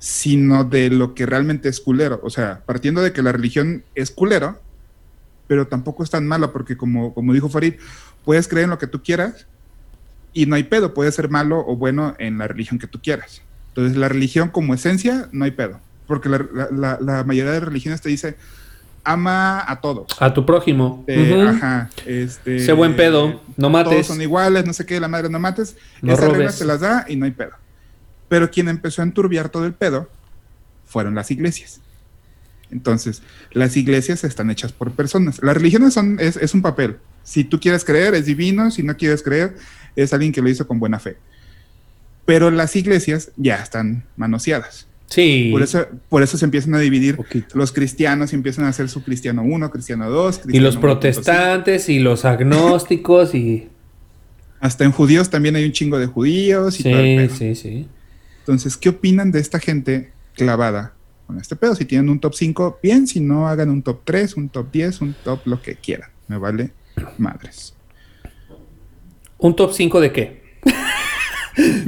sino de lo que realmente es culero. O sea, partiendo de que la religión es culero, pero tampoco es tan mala, porque como, como dijo Farid, puedes creer en lo que tú quieras y no hay pedo, puede ser malo o bueno en la religión que tú quieras. Entonces, la religión como esencia, no hay pedo. Porque la, la- la- la mayoría de religiones te dice, ama a todos. A tu prójimo. Eh. Ajá, este, Sé buen pedo, no mates. Todos son iguales, no sé qué, la madre no mates. No Esas robes. reglas se las da y no hay pedo. Pero quien empezó a enturbiar todo el pedo fueron las iglesias. Entonces, las iglesias están hechas por personas. Las religiones son, es, es un papel. Si tú quieres creer, es divino. Si no quieres creer, es alguien que lo hizo con buena fe. Pero las iglesias ya están manoseadas. Sí. Por eso, por eso se empiezan a dividir. Poquito. Los cristianos empiezan a hacer su cristiano 1, cristiano 2. y los 1.5. protestantes y los agnósticos y... Hasta en judíos también hay un chingo de judíos y todo el Sí, pedo. sí, sí. Entonces, ¿qué opinan de esta gente clavada con este pedo? Si tienen un top 5, bien, si no, hagan un top 3, un top 10, un top lo que quieran. Me vale madres. ¿Un top 5 de qué?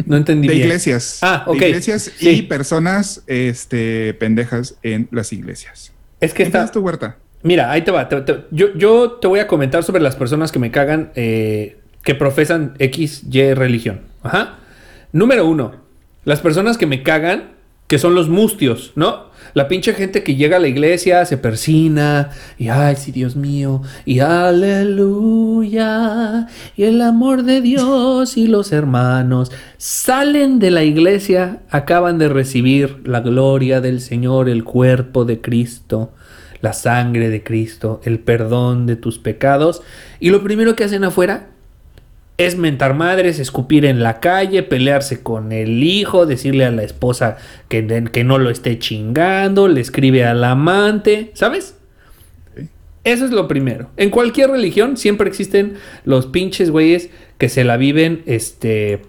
No entendí De bien. iglesias. Ah, ok. De iglesias Sí. y personas este, pendejas en las iglesias. Es que está... ¿Empiezas tu huerta? Mira, ahí te va. te- te- yo, yo te voy a comentar sobre las personas que me cagan eh, que profesan X, Y religión. Ajá. Número uno, las personas que me cagan, que son los mustios, ¿no? La pinche gente que llega a la iglesia, se persina, y ay, sí, Dios mío, y aleluya, y el amor de Dios y los hermanos salen de la iglesia, acaban de recibir la gloria del Señor, el cuerpo de Cristo la sangre de Cristo, el perdón de tus pecados. Y lo primero que hacen afuera es mentar madres, escupir en la calle, pelearse con el hijo, decirle a la esposa que, que no lo esté chingando, le escribe al amante, ¿sabes? Eso es lo primero. En cualquier religión siempre existen los pinches güeyes que se la viven, este,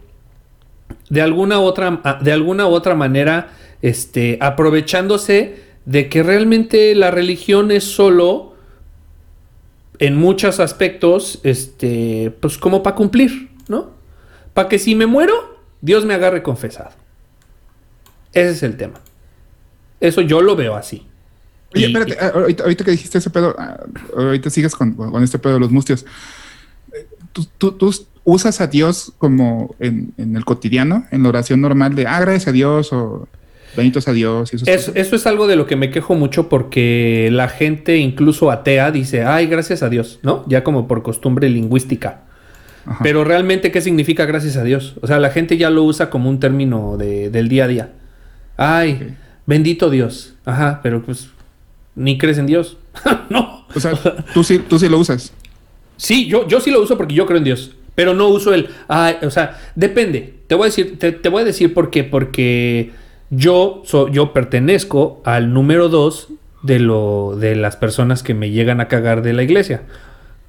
de alguna otra, de alguna u otra manera, este, aprovechándose de que realmente la religión es solo en muchos aspectos, este, pues como para cumplir, ¿no? Para que si me muero, Dios me agarre confesado. Ese es el tema. Eso yo lo veo así. Oye, Y- espérate, ah, ahorita, ahorita que dijiste ese pedo, ah, ahorita sigues con, con este pedo de los mustios. ¿Tú, tú, tú usas a Dios como en, en el cotidiano, en la oración normal de, ah, gracias a Dios o benitos a Dios? Y esas Es- eso es algo de lo que me quejo mucho porque la gente, incluso atea, dice, ay, gracias a Dios, ¿no? Ya como por costumbre lingüística. Ajá. Pero realmente, ¿qué significa gracias a Dios? O sea, la gente ya lo usa como un término de- del día a día. Ay, bendito Dios. Ajá, pero pues, ni crees en Dios. no. O sea, tú sí, tú sí lo usas. Sí, yo, yo sí lo uso porque yo creo en Dios. Pero no uso el. Ay, o sea, depende. Te voy a decir, te, te voy a decir por qué. Porque yo, so- yo pertenezco al número dos de lo de las personas que me llegan a cagar de la iglesia.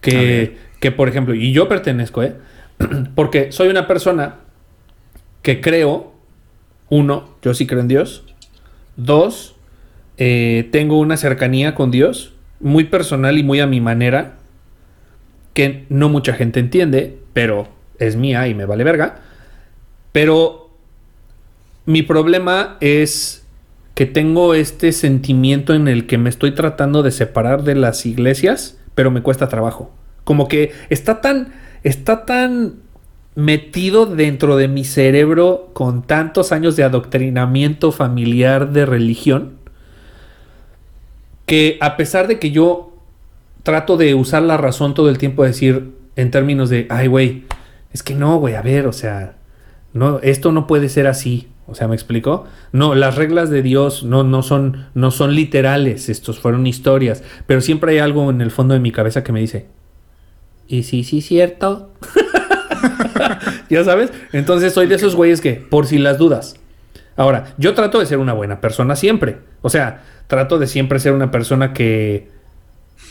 Que, que por ejemplo, y yo pertenezco, ¿eh? Porque soy una persona que creo, uno, yo sí creo en Dios. Dos, eh, tengo una cercanía con Dios muy personal y muy a mi manera que no mucha gente entiende, pero es mía y me vale verga. Pero mi problema es que tengo este sentimiento en el que me estoy tratando de separar de las iglesias, pero me cuesta trabajo. Como que está tan está tan metido dentro de mi cerebro con tantos años de adoctrinamiento familiar de religión que a pesar de que yo trato de usar la razón todo el tiempo, decir en términos de, ay, güey, es que no, güey, a ver, o sea, no, esto no puede ser así. O sea, ¿me explico? No, las reglas de Dios no, no, son, no son literales, estos fueron historias, pero siempre hay algo en el fondo de mi cabeza que me dice, ¿y sí, sí, cierto? ya sabes, entonces soy de esos güeyes que, por si las dudas. Ahora, yo trato de ser una buena persona siempre. O sea, trato de siempre ser una persona que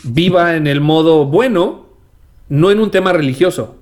viva en el modo bueno, no en un tema religioso.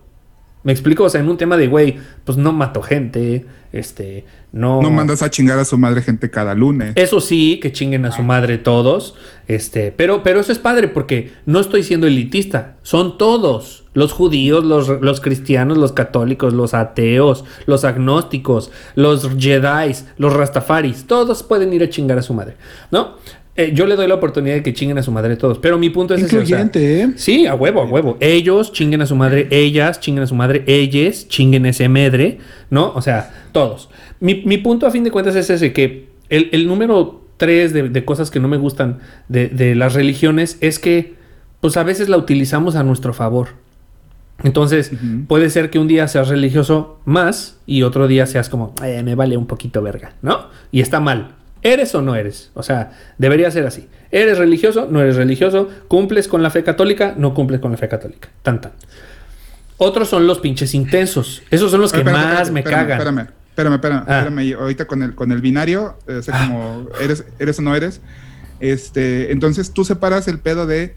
¿Me explico? O sea, en un tema de, güey, pues no mato gente, este, no... No mandas a chingar a su madre gente cada lunes. Eso sí, que chinguen a su madre todos. Este, pero, pero eso es padre porque no estoy siendo elitista. Son todos. Los judíos, los, los cristianos, los católicos, los ateos, los agnósticos, los jedis, los rastafaris. Todos pueden ir a chingar a su madre. ¿No? Eh, yo le doy la oportunidad de que chinguen a su madre todos. Pero mi punto es ese, o sea, ¿eh? Sí, a huevo, a huevo. Ellos chinguen a su madre, ellas chinguen a su madre, ellas chinguen ese medre, ¿no? O sea, todos. Mi, mi punto a fin de cuentas es ese, que el, el número tres de, de cosas que no me gustan de, de las religiones es que, pues a veces la utilizamos a nuestro favor. Entonces, puede ser que un día seas religioso más y otro día seas como, "Eh, me vale un poquito verga, ¿no? Y está mal. ¿Eres o no eres? O sea, debería ser así. ¿Eres religioso? ¿No eres religioso? ¿Cumples con la fe católica? No cumples con la fe católica. Tan, tan. Otros son los pinches intensos. Esos son los que Espérame, más espérame, me espérame, cagan. Espérame, espérame, espérame, Ah. espérame. Ahorita con el, con el binario, eh, o sea, Ah. como eres, eres o no eres. Este, entonces tú separas el pedo de,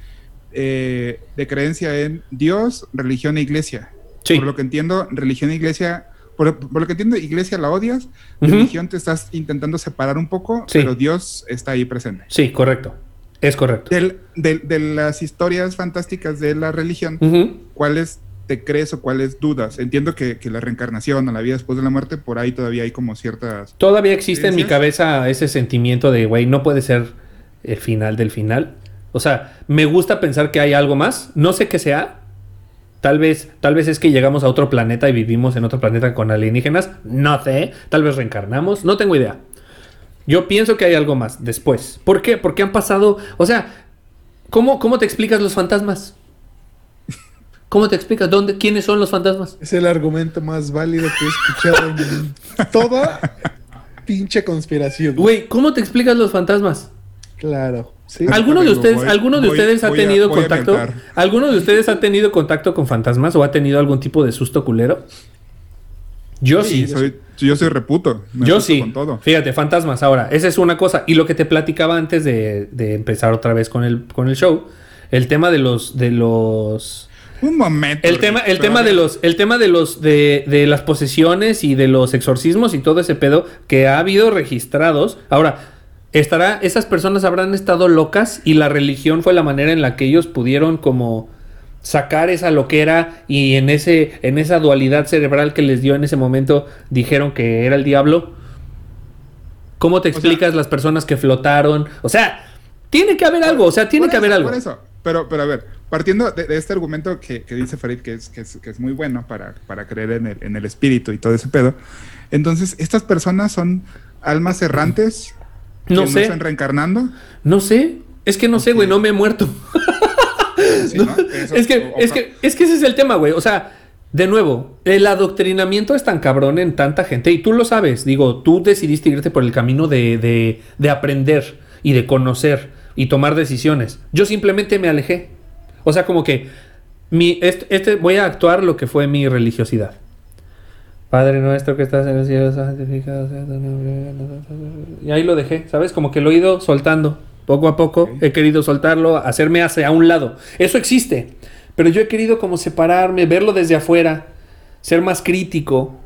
eh, de creencia en Dios, religión e iglesia. Sí. Por lo que entiendo, religión e iglesia, por, por lo que entiendo, iglesia la odias, religión te estás intentando separar un poco, Sí. pero Dios está ahí presente. Sí, correcto. Es correcto. Del- del- de las historias fantásticas de la religión. ¿cuáles te crees o cuáles dudas? Entiendo que, que la reencarnación o la vida después de la muerte, por ahí todavía hay como ciertas... Todavía existe en mi cabeza ese sentimiento de, güey, no puede ser el final del final. O sea, me gusta pensar que hay algo más. No sé qué sea. Tal vez, tal vez es que llegamos a otro planeta y vivimos en otro planeta con alienígenas. No sé. Tal vez reencarnamos. No tengo idea. Yo pienso que hay algo más después. ¿Por qué? Porque han pasado. O sea, ¿cómo, cómo te explicas los fantasmas? ¿Cómo te explicas? ¿Dónde? ¿Quiénes son los fantasmas? Es el argumento más válido que he escuchado en toda pinche conspiración. Güey, ¿cómo te explicas los fantasmas? Claro. Sí. ¿Alguno de ustedes, voy- alguno de voy- ustedes ha tenido a contacto? ¿Alguno de ustedes ha tenido contacto con fantasmas o ha tenido algún tipo de susto culero? Yo sí. Sí, soy, yo soy reputo. me Yo sí. Con todo. Fíjate, fantasmas. Ahora, esa es una cosa. Y lo que te platicaba antes de, de empezar otra vez con el, con el show, el tema de los, de los, Un momento. el tema, el tema de los, el tema de los, de, de las posesiones y de los exorcismos y todo ese pedo que ha habido registrados. Ahora, estará, esas personas habrán estado locas y la religión fue la manera en la que ellos pudieron como sacar esa loquera y en ese, en esa dualidad cerebral que les dio en ese momento dijeron que era el diablo. ¿Cómo te sea- explicas las personas que flotaron? O sea, tiene que haber algo, o sea, tiene que haber algo. Por eso. Pero, pero a ver, partiendo de, de este argumento que, que dice Farid, que es, que es, que es muy bueno para, para creer en el, en el espíritu y todo ese pedo. Entonces, ¿estas personas son almas errantes? No sé. están reencarnando? No sé, es que no sé, güey, no me he muerto. Sí, ¿no? Eso- es, que, es, que, es que ese es el tema, güey. O sea, de nuevo, el adoctrinamiento es tan cabrón en tanta gente. Y tú lo sabes. Digo, tú decidiste irte por el camino de, de, de aprender y de conocer y tomar decisiones. Yo simplemente me alejé. O sea, como que mi, este, este- voy a actuar lo que fue mi religiosidad. Padre nuestro que estás en el cielo, santificado sea tu nombre. Y ahí lo dejé, ¿sabes? Como que lo he ido soltando. Poco a poco he querido soltarlo, hacerme hacia un lado. Eso existe. Pero yo he querido como separarme, verlo desde afuera, ser más crítico.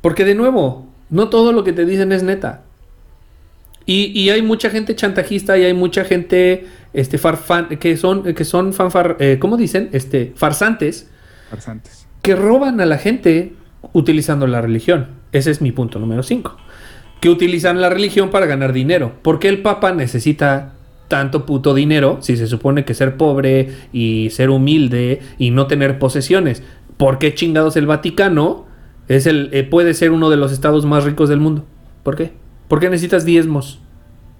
Porque de nuevo, no todo lo que te dicen es neta. Y, y hay mucha gente chantajista y hay mucha gente este, farfan, que son, que son fanfar, eh, ¿cómo dicen? Este, farsantes farsantes. que roban a la gente utilizando la religión. Ese es mi punto número 5. Que utilizan la religión para ganar dinero. ¿Por qué el Papa necesita tanto puto dinero si se supone que ser pobre y ser humilde y no tener posesiones? ¿Por qué chingados el Vaticano es el, eh, puede ser uno de los estados más ricos del mundo? ¿Por qué? ¿Por qué necesitas diezmos?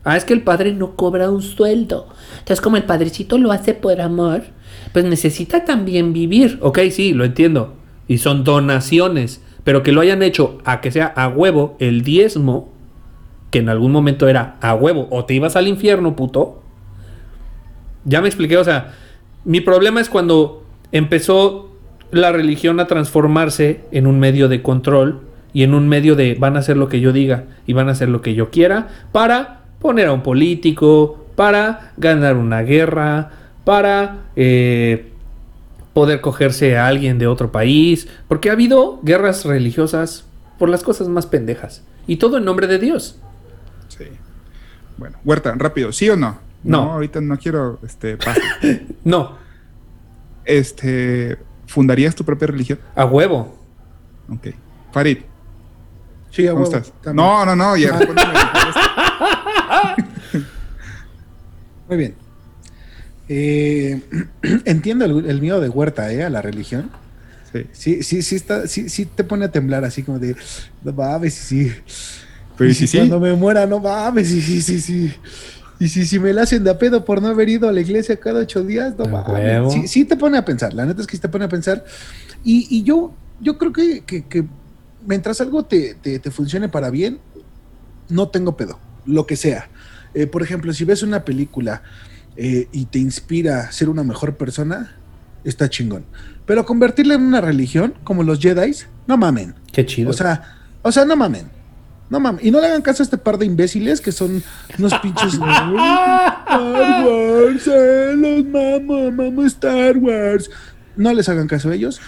Ah, es que el padre no cobra un sueldo. Entonces, como el padrecito lo hace por amor, pues necesita también vivir. Ok, sí, lo entiendo. Y son donaciones. Pero que lo hayan hecho a que sea a huevo el diezmo, que en algún momento era a huevo, o te ibas al infierno, puto. Ya me expliqué, o sea, mi problema es cuando empezó la religión a transformarse en un medio de control y en un medio de van a hacer lo que yo diga y van a hacer lo que yo quiera para poner a un político, para ganar una guerra, para eh, poder cogerse a alguien de otro país, porque ha habido guerras religiosas por las cosas más pendejas y todo en nombre de Dios. Sí. Bueno, Huerta, rápido, ¿sí o no? No. ahorita no quiero, este. No, este, ¿fundarías tu propia religión? a huevo. Ok. Farid, Sí, a ¿cómo huevo, estás? también. No, no, no, ya Ah. Muy bien. Eh, entiendo el, el miedo de Huerta, ¿eh? A la religión. Sí. Sí, sí, sí, está, sí, sí te pone a temblar así como de, no mames, sí. Pero y ¿y si sí? Cuando me muera, no mames, sí, sí, sí, sí. Y si, si me la hacen de a pedo por no haber ido a la iglesia cada ocho días, no A mames. Sí, sí te pone a pensar, la neta es que sí te pone a pensar. Y, y yo, yo creo que, que- que mientras algo te, te- te funcione para bien, no tengo pedo, lo que sea. Eh, por ejemplo, si ves una película eh, y te inspira a ser una mejor persona, está chingón. Pero convertirla en una religión, como los Jedi, no mamen. Qué chido. O sea, o sea, no mamen. No mamen. Y no le hagan caso a este par de imbéciles que son unos pinches. Star Wars, eh, los mamo, mamo Star Wars. No les hagan caso a ellos.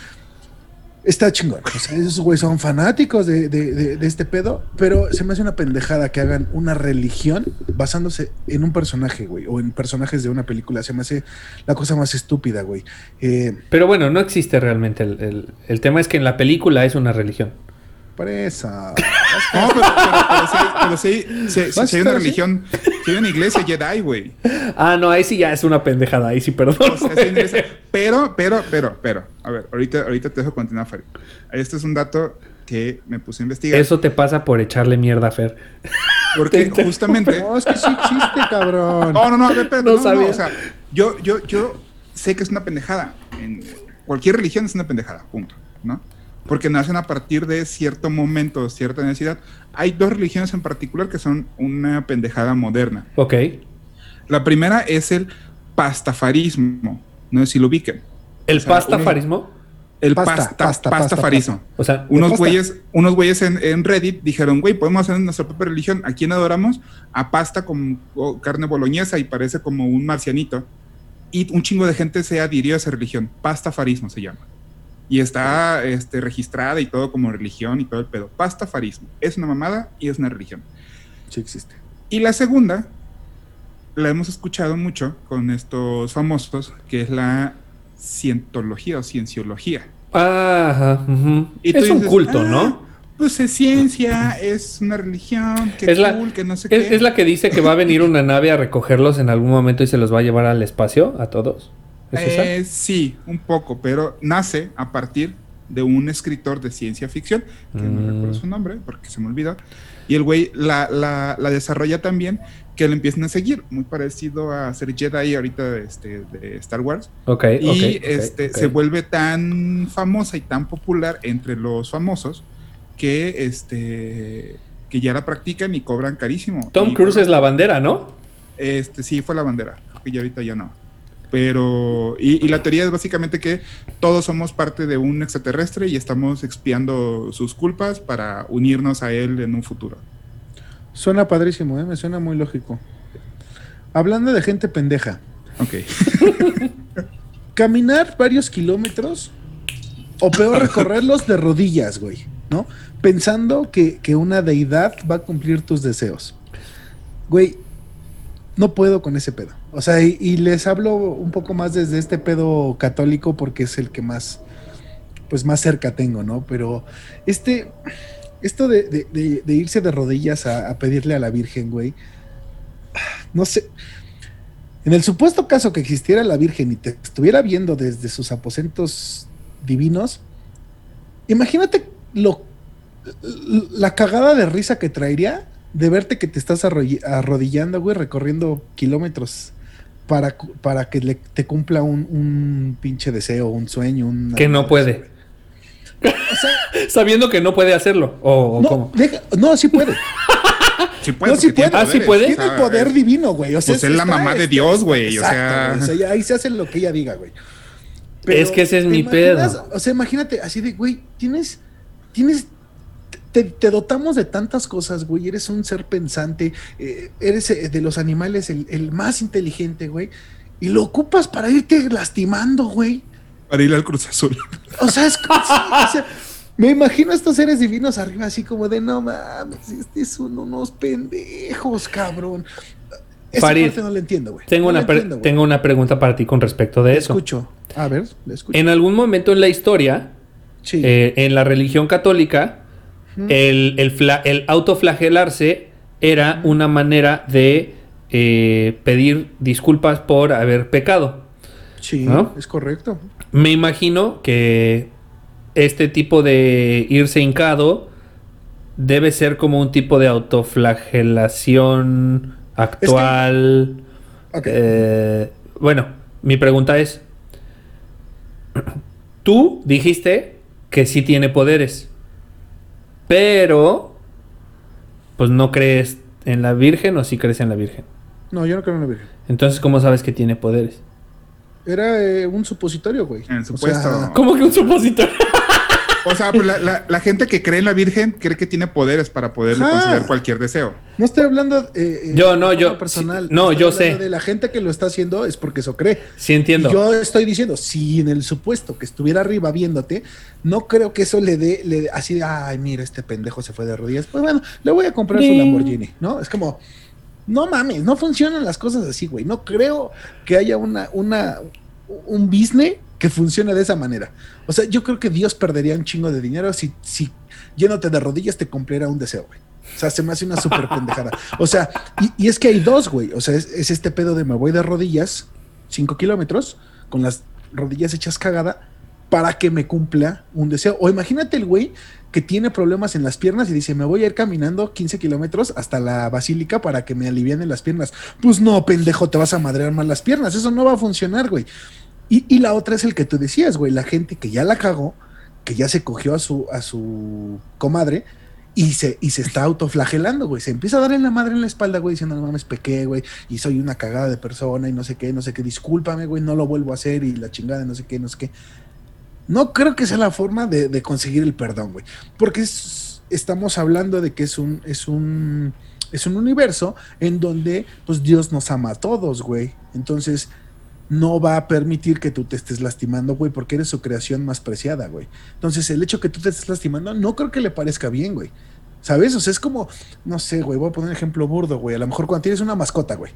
Está chingón. Esos güeyes son fanáticos de, de- de- de este pedo, pero se me hace una pendejada que hagan una religión basándose en un personaje, güey, o en personajes de una película. Se me hace la cosa más estúpida, güey. Eh, Pero bueno, no existe realmente. El- el tema es que en la película es una religión. Por eso. No, pero, pero, sí, pero sí, sí, sí, ¿Vas sí a hay una religión, sí hay una iglesia Jedi, güey. Ah, no, ahí sí ya es una pendejada. Ahí sí, perdón. Pero, pero, pero, pero, a ver, ahorita, ahorita te dejo continuar, Fari. Este es un dato que me puse a investigar. Eso te pasa por echarle mierda a Fer. Porque te- justamente. No, es que sí existe, cabrón. No, no, No no, no, sabía. o sea, yo, yo, yo sé que es una pendejada. En cualquier religión es una pendejada, punto, ¿no? Porque nacen a partir de cierto momento, cierta necesidad. Hay dos religiones en particular que son una pendejada moderna. Ok. La primera es el pastafarismo. No sé si lo ubiquen. El O sea, pastafarismo. El Pasta, pasta, pasta, pastafarismo. O sea, Unos pasta. güeyes, unos güeyes en, en Reddit dijeron, güey, podemos hacer nuestra propia religión. ¿A quién adoramos? A pasta con carne boloñesa y parece como un marcianito. Y un chingo de gente se adhirió a esa religión. Pastafarismo se llama. Y está este, registrada y todo como religión y todo el pedo. Pastafarismo. Es una mamada y es una religión. Sí existe. Y la segunda, la hemos escuchado mucho con estos famosos, que es la cientología o cienciología. Ajá. ujú. Y Es un culto, "Ah, ¿no? Pues es ciencia, es una religión, que Es la, cool, que no sé es, qué. es la que dice que va a venir una nave a recogerlos en algún momento y se los va a llevar al espacio a todos. Eh, sí, un poco, pero nace a partir de un escritor de ciencia ficción, que no Mm. recuerdo su nombre porque se me olvida. Y el güey la, la- la desarrolla también que le empiezan a seguir, muy parecido a ser Jedi ahorita este, de Star Wars. Ok, Y ok, ok, este, ok. se vuelve tan famosa y tan popular entre los famosos que, este, que ya la practican y cobran carísimo. Tom Cruise es la bandera, ¿no? Este, sí, fue la bandera. Que ya ahorita ya no. Pero, y, y la teoría es básicamente que todos somos parte de un extraterrestre y estamos expiando sus culpas para unirnos a él en un futuro. Suena padrísimo, ¿eh? me suena muy lógico. Hablando de gente pendeja, Ok. caminar varios kilómetros o peor recorrerlos de rodillas, güey, ¿no? Pensando que, que una deidad va a cumplir tus deseos. Güey, no puedo con ese pedo. O sea, y, les hablo un poco más desde este pedo católico porque es el que más, pues más cerca tengo, ¿no? Pero este, esto de, irse de rodillas a, pedirle a la Virgen, güey, no sé. En el supuesto caso que existiera la Virgen y te estuviera viendo desde sus aposentos divinos, imagínate lo la cagada de risa que traería de verte que te estás arrodillando, güey, recorriendo kilómetros para, cu- para que le- te cumpla un, un pinche deseo, un sueño, un Que no puede. Sabiendo que no puede hacerlo. ¿O, o No, cómo? deja- no, sí puede. Sí puede, No, sí tiene puede. Ah, sí puede. o Tiene sea, el poder es- divino, güey. O sea, Pues es la mamá de está- Dios, güey, o sea. güey. O sea, ya ahí se hace lo que ella diga, güey. Es que ese es ¿te mi imaginas? pedo. O sea, imagínate, así de, güey, tienes, tienes, te, te dotamos de tantas cosas, güey. Eres un ser pensante, eh, eres eh, de los animales el, el más inteligente, güey. Y lo ocupas para irte lastimando, güey. Para ir al Cruz Azul. O sea, es o sea, me imagino a estos seres divinos arriba, así como de no mames, este son unos pendejos, cabrón. Esa Farid, parte no la entiendo, güey. Tengo, No entiendo, tengo una pregunta para ti con respecto de Le eso. escucho. A ver, le escucho. En algún momento en la historia, sí. eh, en la religión católica, el, el, fla- el autoflagelarse era una manera de eh, pedir disculpas por haber pecado. Sí, ¿No? es correcto. Me imagino que este tipo de irse hincado debe ser como un tipo de autoflagelación actual. Eh, bueno, mi pregunta es, tú dijiste que sí tiene poderes, pero pues no crees en la Virgen o sí crees en la Virgen. No, yo no creo en la Virgen. Entonces, ¿cómo sabes que tiene poderes? Era eh, un supositorio, güey. En O supuesto. sea, ¿Cómo que un supositorio? O sea, pues la, la- la gente que cree en la Virgen cree que tiene poderes para poderle conceder cualquier deseo. no estoy hablando eh, eh, Yo, no, de yo- forma personal. sí, no, Estoy yo sé. De la gente que lo está haciendo es porque eso cree. Sí entiendo. Y yo estoy diciendo, si en el supuesto que estuviera arriba viéndote, no creo que eso le dé, le dé así de, ay, mira, este pendejo se fue de rodillas. Pues bueno, le voy a comprar su. Lamborghini, ¿no? Es como, no mames, no funcionan las cosas así, güey. No creo que haya una, una, un business que funcione de esa manera. O sea, yo creo que Dios perdería un chingo de dinero si, si yéndote de rodillas te cumpliera un deseo, güey. O sea, se me hace una súper pendejada. O sea, y, y es que hay dos, güey. O sea, es, es este pedo de me voy de rodillas, cinco kilómetros, con las rodillas hechas cagada, para que me cumpla un deseo. O imagínate el güey que tiene problemas en las piernas y dice, me voy a ir caminando 15 kilómetros hasta la basílica para que me alivianen las piernas. Pues no, pendejo, te vas a madrear más las piernas. Eso no va a funcionar, güey. Y, y la otra es el que tú decías, güey, la gente que ya la cagó, que ya se cogió a su, a su comadre y se, y se está autoflagelando, güey. Se empieza a dar en la madre en la espalda, güey, diciendo, no mames, pequé, güey, y soy una cagada de persona y no sé qué, no sé qué, discúlpame, güey, no lo vuelvo a hacer y la chingada, no sé qué, no sé qué. No creo que sea la forma de, de conseguir el perdón, güey. Porque es- estamos hablando de que es un, es un, es un universo en donde, pues, Dios nos ama a todos, güey. Entonces, no va a permitir que tú te estés lastimando, güey, porque eres su creación más preciada, güey. Entonces, el hecho que tú te estés lastimando, no creo que le parezca bien, güey. ¿Sabes? O sea, es como, no sé, güey, voy a poner un ejemplo burdo, güey. A lo mejor cuando tienes una mascota, güey.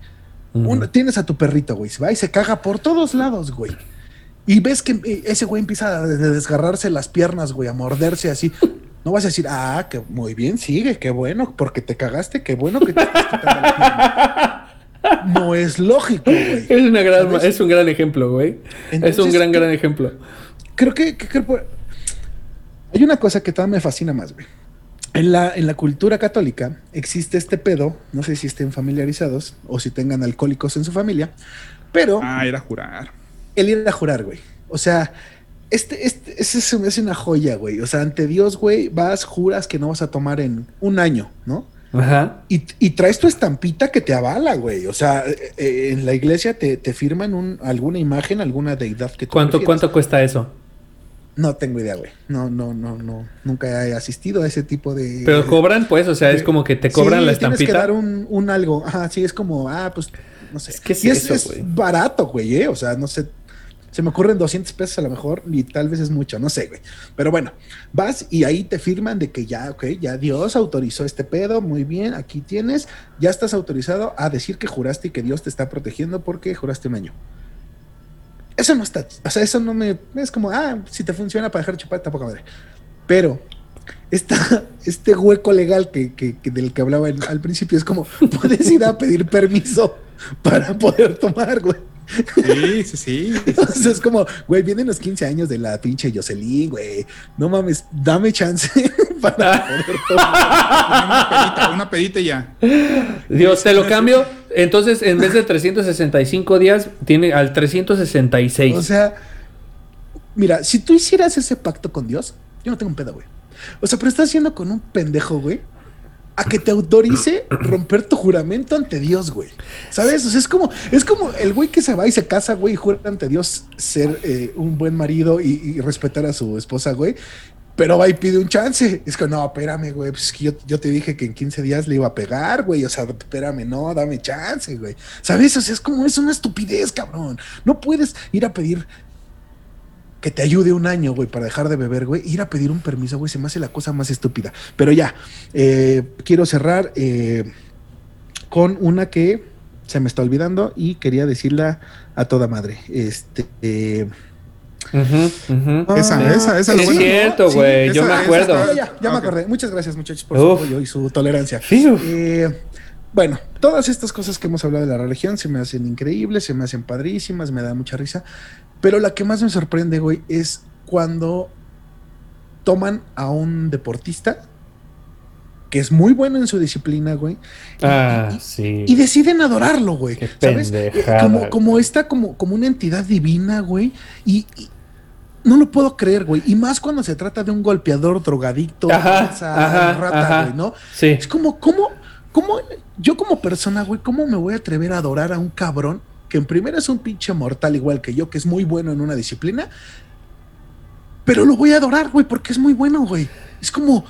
Un- tienes a tu perrito, güey. Se va y se caga por todos lados, güey. Y ves que eh, ese güey empieza a des- desgarrarse las piernas, güey, a morderse así. No vas a decir, ah, que muy bien, sigue, qué bueno, porque te cagaste, qué bueno que te estás quitando la pierna". No es lógico, güey. Es, una gran, ¿Sabes? es un gran ejemplo, güey. es un gran, ¿qué- gran ejemplo. creo que, que- que por- hay una cosa que todavía me fascina más, güey. En la, en la cultura católica existe este pedo, no sé si estén familiarizados o si tengan alcohólicos en su familia, pero Ah, era jurar. el ir a jurar, güey. O sea, este, este, ese se me hace una joya, güey. O sea, ante Dios, güey, vas, juras que no vas a tomar en un año, ¿no? Ajá. Y, y traes tu estampita que te avala, güey. O sea, eh, eh, en la iglesia te, te firman un, alguna imagen, alguna deidad que tú ¿Cuánto. ¿Cuánto cuesta eso? No tengo idea, güey. No, no, no, no. Nunca he asistido a ese tipo de. Pero cobran, pues, o sea, es como que te cobran Sí, la Tienes que estampita. dar un, un algo. Ajá, sí, es como, ah, pues, no sé. Es que es y es, eso, es güey. barato, güey, ¿eh? O sea, no sé. Se me ocurren 200 pesos a lo mejor y tal vez es mucho, no sé, güey. Pero bueno, vas y ahí te firman de que ya, ok, ya Dios autorizó este pedo, muy bien, aquí tienes, ya estás autorizado a decir que juraste y que Dios te está protegiendo porque juraste un año. Eso no está, o sea, eso no me, es como, ah, si te funciona para dejar de chupar, tampoco madre. Pero esta, este hueco legal que, que- del que hablaba al principio es como, puedes ir a pedir permiso para poder tomar, güey. Sí, sí, sí. Entonces es como, güey, vienen los 15 años de la pinche Jocelyn, güey. No mames, dame chance para poder tomar. Una pedita, una pedita y ya. Dios, te lo cambio. Entonces, en vez de 365 días, tiene al 366. O sea, mira, si tú hicieras ese pacto con Dios, yo no tengo un pedo, güey. O sea, pero estás haciendo con un pendejo, güey, a que te autorice romper tu juramento ante Dios, güey. ¿Sabes? O sea, es como, es como el güey que se va y se casa, güey, y jura ante Dios ser eh, un buen marido y, respetar a su esposa, güey. Pero va y pide un chance. Es que no, espérame, güey. Pues yo, yo te dije que en 15 días le iba a pegar, güey. O sea, espérame, no, dame chance, güey. ¿Sabes? O sea, es como, es una estupidez, cabrón. No puedes ir a pedir que te ayude un año, güey, para dejar de beber, güey. Ir a pedir un permiso, güey, se me hace la cosa más estúpida. Pero ya, eh, quiero cerrar eh, con una que se me está olvidando y quería decirla a toda madre. Este. eh. Esa, ah, esa, esa es es cierto, Sí, güey. yo esa- me esa acuerdo. Ya, ya, ya me acordé. Muchas gracias, muchachos, por Uf. su apoyo y su tolerancia. Eh, bueno, todas estas cosas que hemos hablado de la religión se me hacen increíbles, se me hacen padrísimas, me da mucha risa. Pero la que más me sorprende, güey, es cuando toman a un deportista que es muy bueno en su disciplina, güey. y- Ah, y- sí. y deciden adorarlo, güey. Qué ¿Sabes? pendejada, Como, como esta, como, como una entidad divina, güey. Y, y no lo puedo creer, güey. Y más cuando se trata de un golpeador drogadicto, Ajá, ajá, rata, ajá. güey, ¿no? Sí. Es como, ¿cómo, cómo, yo como persona, güey, cómo me voy a atrever a adorar a un cabrón que en primera es un pinche mortal igual que yo, que es muy bueno en una disciplina, pero lo voy a adorar, güey, porque es muy bueno, güey. Es como,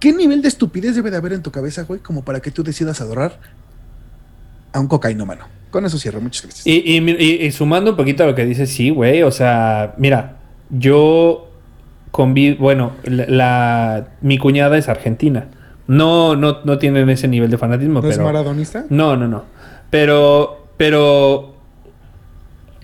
¿qué nivel de estupidez debe de haber en tu cabeza, güey, como para que tú decidas adorar a un cocainómano? Con eso cierro, muchas gracias. Y, y, y- y sumando un poquito a lo que dices, sí, güey. O sea, mira, yo convivo. Bueno, la, la- mi cuñada es argentina. No, no, no tienen ese nivel de fanatismo, ¿No es maradonista? No, no, no. Pero, pero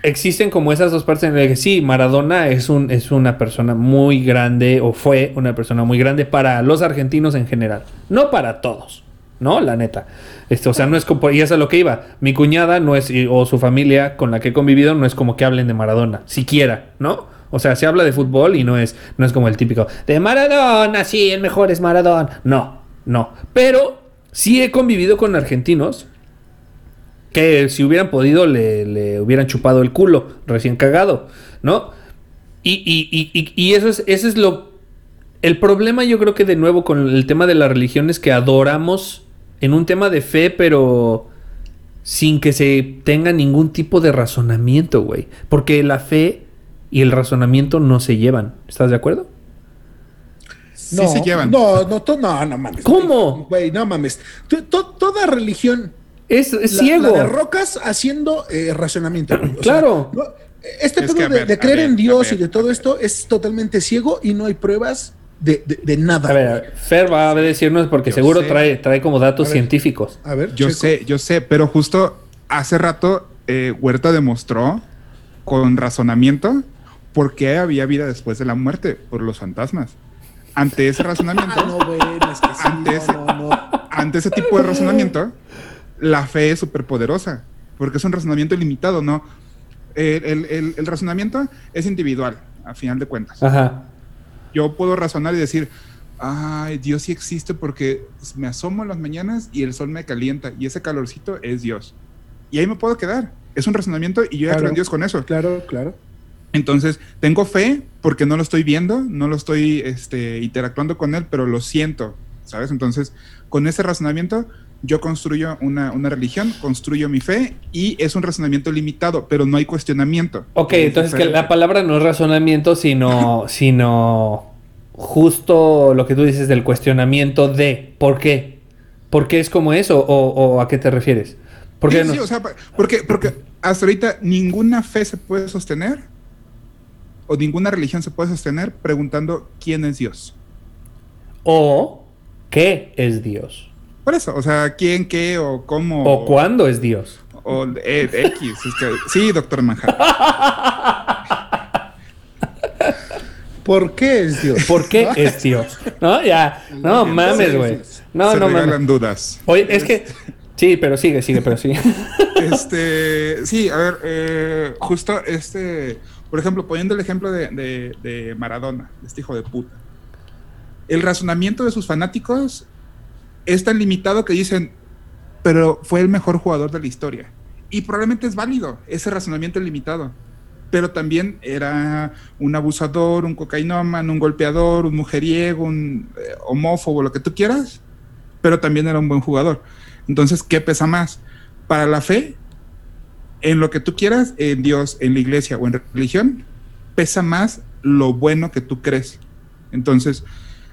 existen como esas dos partes en las que sí, Maradona es un es una persona muy grande o fue una persona muy grande para los argentinos en general, no para todos, ¿no? La neta. Este, o sea, no es como y eso es lo que iba. Mi cuñada no es o su familia con la que he convivido no es como que hablen de Maradona, siquiera, ¿no? O sea, se habla de fútbol y no es no es como el típico de Maradona, sí, el mejor es Maradona. No, no. Pero sí he convivido con argentinos que si hubieran podido le, le hubieran chupado el culo recién cagado, ¿no? Y, y- y- eso es, eso es lo... El problema yo creo que de nuevo con el tema de la religión es que adoramos en un tema de fe, pero sin que se tenga ningún tipo de razonamiento, güey. Porque la fe y el razonamiento no se llevan. ¿Estás de acuerdo? Sí se llevan. No, no, to- no, no mames. ¿Cómo? Güey, no mames. To- to- toda religión Es, es la- ciego. La de rocas haciendo eh, racionamiento. güey. O Claro. no, este Es pedo de, ver, de a creer ver, en Dios ver, y de todo esto es totalmente ciego y no hay pruebas de, de- de nada. A ver, Fer va a decirnos porque Yo seguro sé. trae, trae como datos A ver. científicos. A ver, Yo checo. sé, yo sé, pero justo hace rato eh, Huerta demostró con razonamiento por qué había vida después de la muerte por los fantasmas. Ante ese razonamiento, Ah, no, bueno, es que sí, Antes- no, no, no. ante ese tipo de razonamiento, la fe es súper poderosa, porque es un razonamiento limitado, ¿no? El, el- el- el razonamiento es individual, a final de cuentas. Ajá. Yo puedo razonar y decir, ay, Dios sí existe porque me asomo en las mañanas y el sol me calienta y ese calorcito es Dios. Y ahí me puedo quedar. Es un razonamiento y yo ya Claro. creo en Dios con eso. Claro, claro. Entonces, tengo fe porque no lo estoy viendo, no lo estoy este, interactuando con él, pero lo siento, ¿sabes? Entonces, con ese razonamiento, yo construyo una, una religión, construyo mi fe y es un razonamiento limitado, pero no hay cuestionamiento. Ok, Es entonces que la palabra no es razonamiento, sino, sino justo lo que tú dices del cuestionamiento de por qué. ¿Por qué es como eso? ¿O, o a qué te refieres? ¿Por qué Sí, no? sí, o sea, pa- porque, porque hasta ahorita ninguna fe se puede sostener o ninguna religión se puede sostener preguntando quién es Dios. O qué es Dios. Por eso, o sea, quién, qué o cómo. O cuándo es Dios. O eh, X. es que- sí, doctor Manhattan. ¿Por qué es Dios? ¿Por qué es Dios? No, ya. No mames, güey. No, se no mames. dudas. Oye, es que. Sí, pero sigue, sigue, pero sigue. Este, sí, a ver, eh, justo este, por ejemplo, poniendo el ejemplo de, de- de Maradona, este hijo de puta. El razonamiento de sus fanáticos es tan limitado que dicen, pero fue el mejor jugador de la historia. Y probablemente es válido ese razonamiento limitado. Pero también era un abusador, un cocainómano, un golpeador, un mujeriego, un eh, homófobo, lo que tú quieras. Pero también era un buen jugador. Entonces, ¿qué pesa más? Para la fe, en lo que tú quieras, en Dios, en la iglesia o en religión, pesa más lo bueno que tú crees. Entonces,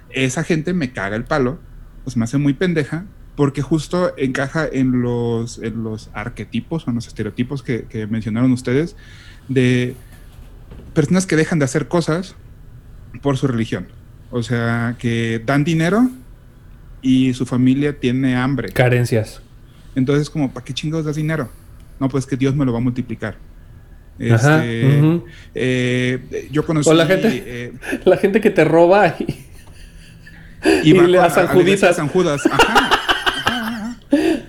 esa gente me caga el palo, pues me hace muy pendeja, porque justo encaja en los, en los arquetipos o en los estereotipos que, que mencionaron ustedes de personas que dejan de hacer cosas por su religión. O sea, que dan dinero y su familia tiene hambre. Carencias. Entonces, como, ¿para qué chingados das dinero? No, pues que Dios me lo va a multiplicar. Ajá, Este, ujú. eh, yo conocí. O la gente- eh, La gente que te roba y. Y le- con- a San Judas. Ajá.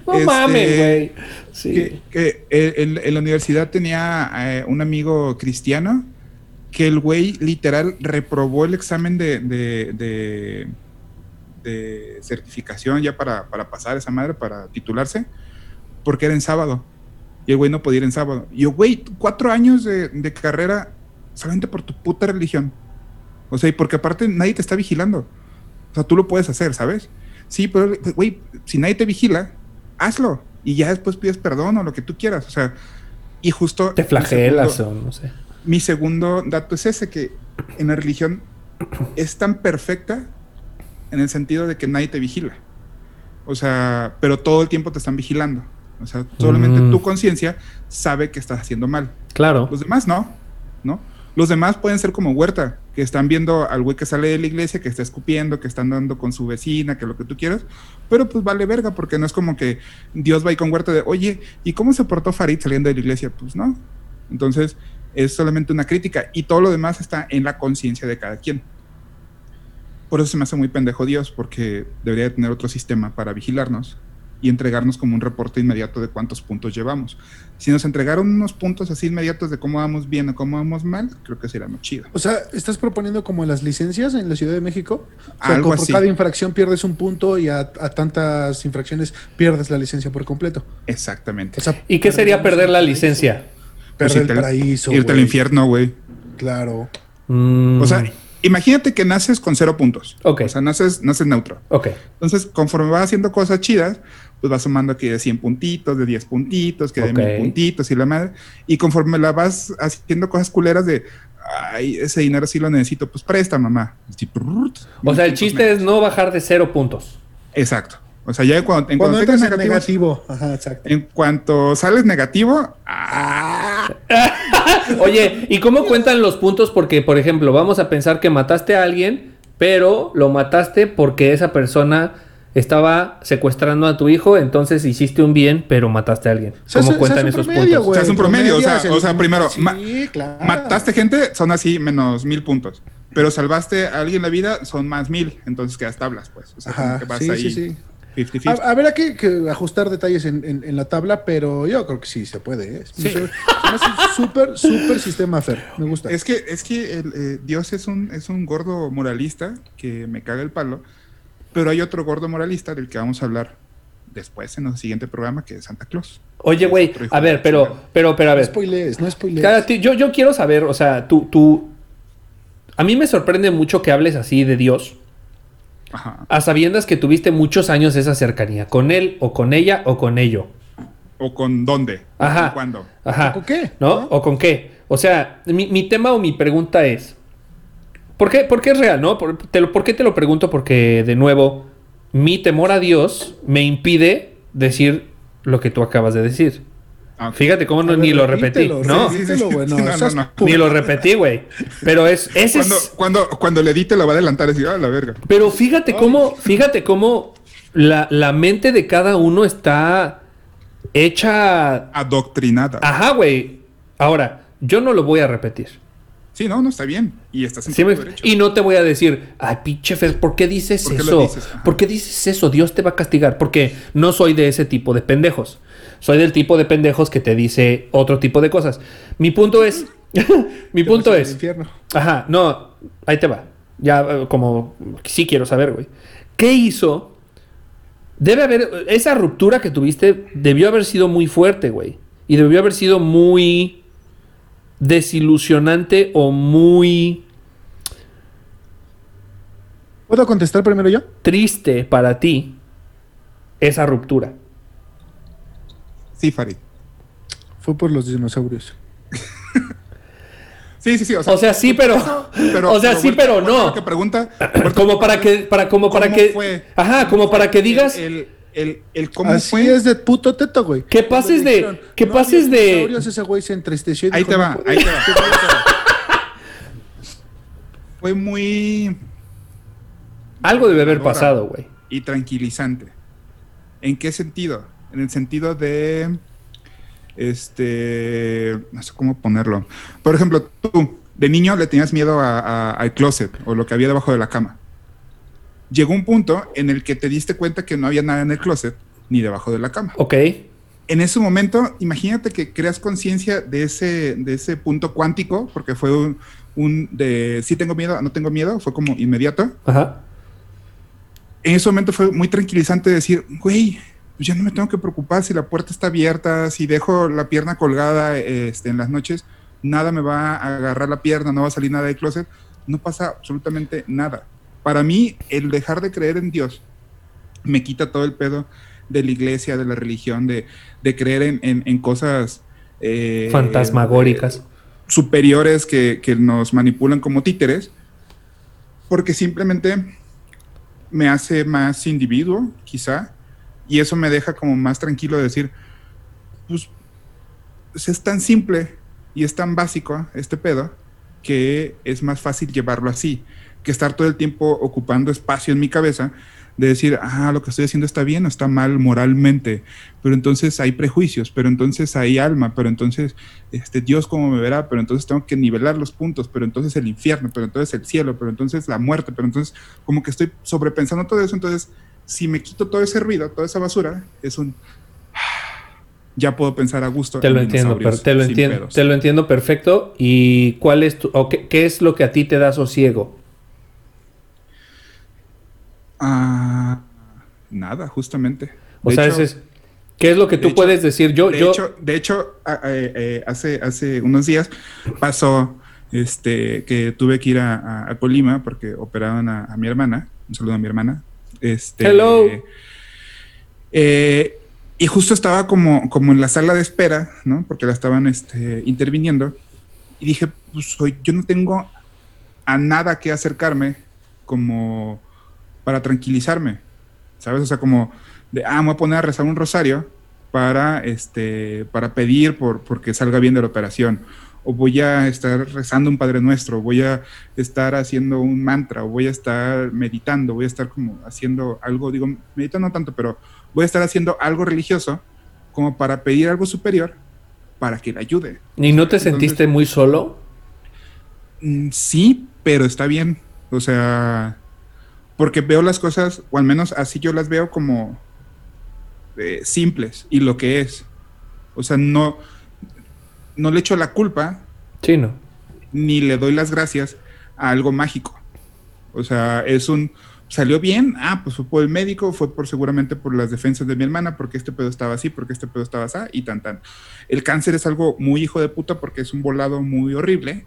No No Este, mames, güey. Sí. que, que, eh, en, en la universidad tenía eh, un amigo cristiano que el güey literal reprobó el examen de, de, de- de certificación ya para, para pasar esa madre, para titularse, porque era en sábado. Y el güey no podía ir en sábado. Y yo, güey, cuatro años de, de carrera solamente por tu puta religión. O sea, y porque aparte nadie te está vigilando. O sea, tú lo puedes hacer, ¿sabes? Sí, pero, güey, si nadie te vigila, hazlo. Y ya después pides perdón o lo que tú quieras. O sea, y justo... Te flagelas segundo- o no sé. mi segundo dato es ese, que en la religión es tan perfecta en el sentido de que nadie te vigila. O sea, pero todo el tiempo te están vigilando. O sea, solamente Mm. tu conciencia sabe que estás haciendo mal. Claro. Los demás no, ¿no? Los demás pueden ser como Huerta, que están viendo al güey que sale de la iglesia, que está escupiendo, que está andando con su vecina, que lo que tú quieras, pero pues vale verga, porque no es como que Dios va ahí con Huerta de, oye, ¿y cómo se portó Farid saliendo de la iglesia? Pues no. Entonces, es solamente una crítica y todo lo demás está en la conciencia de cada quien. Por eso se me hace muy pendejo Dios, porque debería de tener otro sistema para vigilarnos y entregarnos como un reporte inmediato de cuántos puntos llevamos. Si nos entregaron unos puntos así inmediatos de cómo vamos bien o cómo vamos mal, creo que sería muy chido. O sea, ¿estás proponiendo como las licencias en la Ciudad de México? O sea, Algo por así. cada infracción pierdes un punto y a, a tantas infracciones pierdes la licencia por completo. Exactamente. O sea, ¿Y qué sería perder la licencia? Pues Perder irte el al- paraíso. Irte al infierno, güey. Claro. Mm, O sea, imagínate que naces con cero puntos. Ok. O sea, naces, naces neutro. ok. Entonces, conforme vas haciendo cosas chidas, pues vas sumando aquí de 100 puntitos, de 10 puntitos, que de Ok. 1000 puntitos y la madre. Y conforme la vas haciendo cosas culeras de, ay, ese dinero sí lo necesito, pues presta, mamá. Así, prrrt, O sea, el chiste menos. es no bajar de cero puntos. Exacto. O sea, ya cuando, en Cuando entras negativos- negativo. Ajá, exacto. en cuanto sales negativo, ah, Oye, ¿y cómo cuentan los puntos? Porque, por ejemplo, vamos a pensar que mataste a alguien, pero lo mataste porque esa persona estaba secuestrando a tu hijo, entonces hiciste un bien, pero mataste a alguien. O sea, ¿Cómo se- cuentan se hace esos promedio, puntos? güey. Se hace un promedio, o sea, Promedias o sea, el- primero, Sí, ma- claro. mataste gente, son así menos mil puntos. Pero salvaste a alguien la vida, son más mil. Entonces quedas tablas, pues. O sea, como Ajá, que vas sí, ahí sí, sí. 50-50. A, habrá que, que ajustar detalles en, en- en la tabla, pero yo creo que sí se puede. ¿eh? Sí. Súper, súper sistema, Fer. Me gusta. Es que, es que el, eh, Dios es un, es un gordo moralista que me caga el palo, pero hay otro gordo moralista del que vamos a hablar después en el siguiente programa, que es Santa Claus. Oye, güey, a ver, pero, pero, pero, a no ver. spoilees, no spoilees. Cada ti- yo, yo quiero saber, o sea, tú, tú. A mí me sorprende mucho que hables así de Dios, Ajá. a sabiendas que tuviste muchos años esa cercanía, con él, o con ella, o con ello. ¿O con dónde? ¿O Ajá. ¿Con cuándo? Ajá. ¿O con qué? ¿No? ¿No? ¿O con qué? O sea, mi, mi tema o mi pregunta es. ¿Por qué, por qué es real, no? ¿Por, te lo- ¿Por qué te lo pregunto? Porque, de nuevo, mi temor a Dios me impide decir lo que tú acabas de decir. Ah. Fíjate cómo no, A ver, ni lo repetí. No, ni lo repetí, güey. Pero es, ese Cuando, es. cuando, cuando le edite va a adelantar y decir, ah, la verga. Pero fíjate cómo, fíjate cómo la, la mente de cada uno está hecha. Adoctrinada. Ajá, güey. Ahora, yo no lo voy a repetir. Sí, no, no está bien. Y estás en Sí, tu me- derecho. y no te voy a decir, ay, pinche Fer, ¿por qué dices ¿Por qué lo eso? dices? ¿Por qué dices eso? Dios te va a castigar. Porque no soy de ese tipo de pendejos. Soy del tipo de pendejos que te dice otro tipo de cosas. Mi punto es. mi Te punto es. infierno. Ajá, no, ahí te va. Ya, eh, como. Sí quiero saber, güey. ¿Qué hizo? Debe haber. Esa ruptura que tuviste debió haber sido muy fuerte, güey. Y debió haber sido muy. Desilusionante o muy. ¿Puedo contestar primero yo? triste para ti esa ruptura. Sí, Farid. Fue por los dinosaurios. Sí, sí, sí. O sea, O sea, sí, pero, o sea, sí, Huerta- pero no. que pregunta, Como para que, para, como para ¿Cómo que, fue? ajá, como para que digas El, el, el cómo Así fue. es de puto teto, güey. Que pases de- dijeron, que "No pases de- dinosaurios", Ese güey se entristeció y Ahí dijo, te "No va, puedo". ahí te va. Fue muy algo debe haber pasado, güey. y tranquilizante. ¿En qué sentido? En el sentido de. Este. No sé cómo ponerlo. Por ejemplo, tú, de niño le tenías miedo a- a- al closet o lo que había debajo de la cama. Llegó un punto en el que te diste cuenta que no había nada en el closet ni debajo de la cama. Ok. En ese momento, imagínate que creas conciencia de ese, de ese punto cuántico, porque fue un, un de sí tengo miedo, no tengo miedo, fue como inmediato. Ajá. En ese momento fue muy tranquilizante decir, güey, pues ya no me tengo que preocupar si la puerta está abierta, si dejo la pierna colgada este, en las noches, nada me va a agarrar la pierna, no va a salir nada de closet, no pasa absolutamente nada. Para mí, el dejar de creer en Dios me quita todo el pedo de la iglesia, de la religión, de, de creer en, en- en cosas eh, Fantasmagóricas. superiores que, que nos manipulan como títeres, porque simplemente me hace más individuo, quizá, y eso me deja como más tranquilo de decir, pues, es tan simple y es tan básico este pedo que es más fácil llevarlo así, que estar todo el tiempo ocupando espacio en mi cabeza de decir, ah, lo que estoy haciendo está bien o está mal moralmente, pero entonces hay prejuicios, pero entonces hay alma, pero entonces este, Dios cómo me verá, pero entonces tengo que nivelar los puntos, pero entonces el infierno, pero entonces el cielo, pero entonces la muerte, pero entonces como que estoy sobrepensando todo eso, entonces si me quito todo ese ruido, toda esa basura, es un... Ya puedo pensar a gusto. Te en lo entiendo, dinosaurios per- te lo entiendo, pedos. te lo entiendo perfecto. ¿Y cuál es tu, o qué, qué es lo que a ti te da sosiego? Ah, nada, justamente. O De sea, hecho- es- ¿qué es lo que de tú hecho- puedes decir? Yo, de yo, hecho, de hecho eh, hace, hace unos días pasó este, que tuve que ir a, a- a Colima porque operaron a, a mi hermana. Un saludo a mi hermana. Este, Hello. eh, y justo estaba como, como en la sala de espera, ¿no? Porque la estaban este, interviniendo. Y dije, pues hoy yo no tengo a nada que acercarme como para tranquilizarme, ¿sabes? O sea, como de, ah, me voy a poner a rezar un rosario para, este, para pedir por, porque salga bien de la operación. O voy a estar rezando un Padre Nuestro, voy a estar haciendo un mantra, o voy a estar meditando, voy a estar como haciendo algo, digo, meditando no tanto, pero voy a estar haciendo algo religioso como para pedir algo superior para que le ayude. ¿y no te Entonces- sentiste muy solo? Mm, Sí, pero está bien. O sea, porque veo las cosas, o al menos así yo las veo como eh, simples y lo que es. O sea, no, no le echo la culpa Sí, no. ni le doy las gracias a algo mágico. O sea, es un salió bien, ah, pues fue por el médico, fue por seguramente por las defensas de mi hermana, porque este pedo estaba así, porque este pedo estaba así, y tan tan. El cáncer es algo muy hijo de puta porque es un volado muy horrible,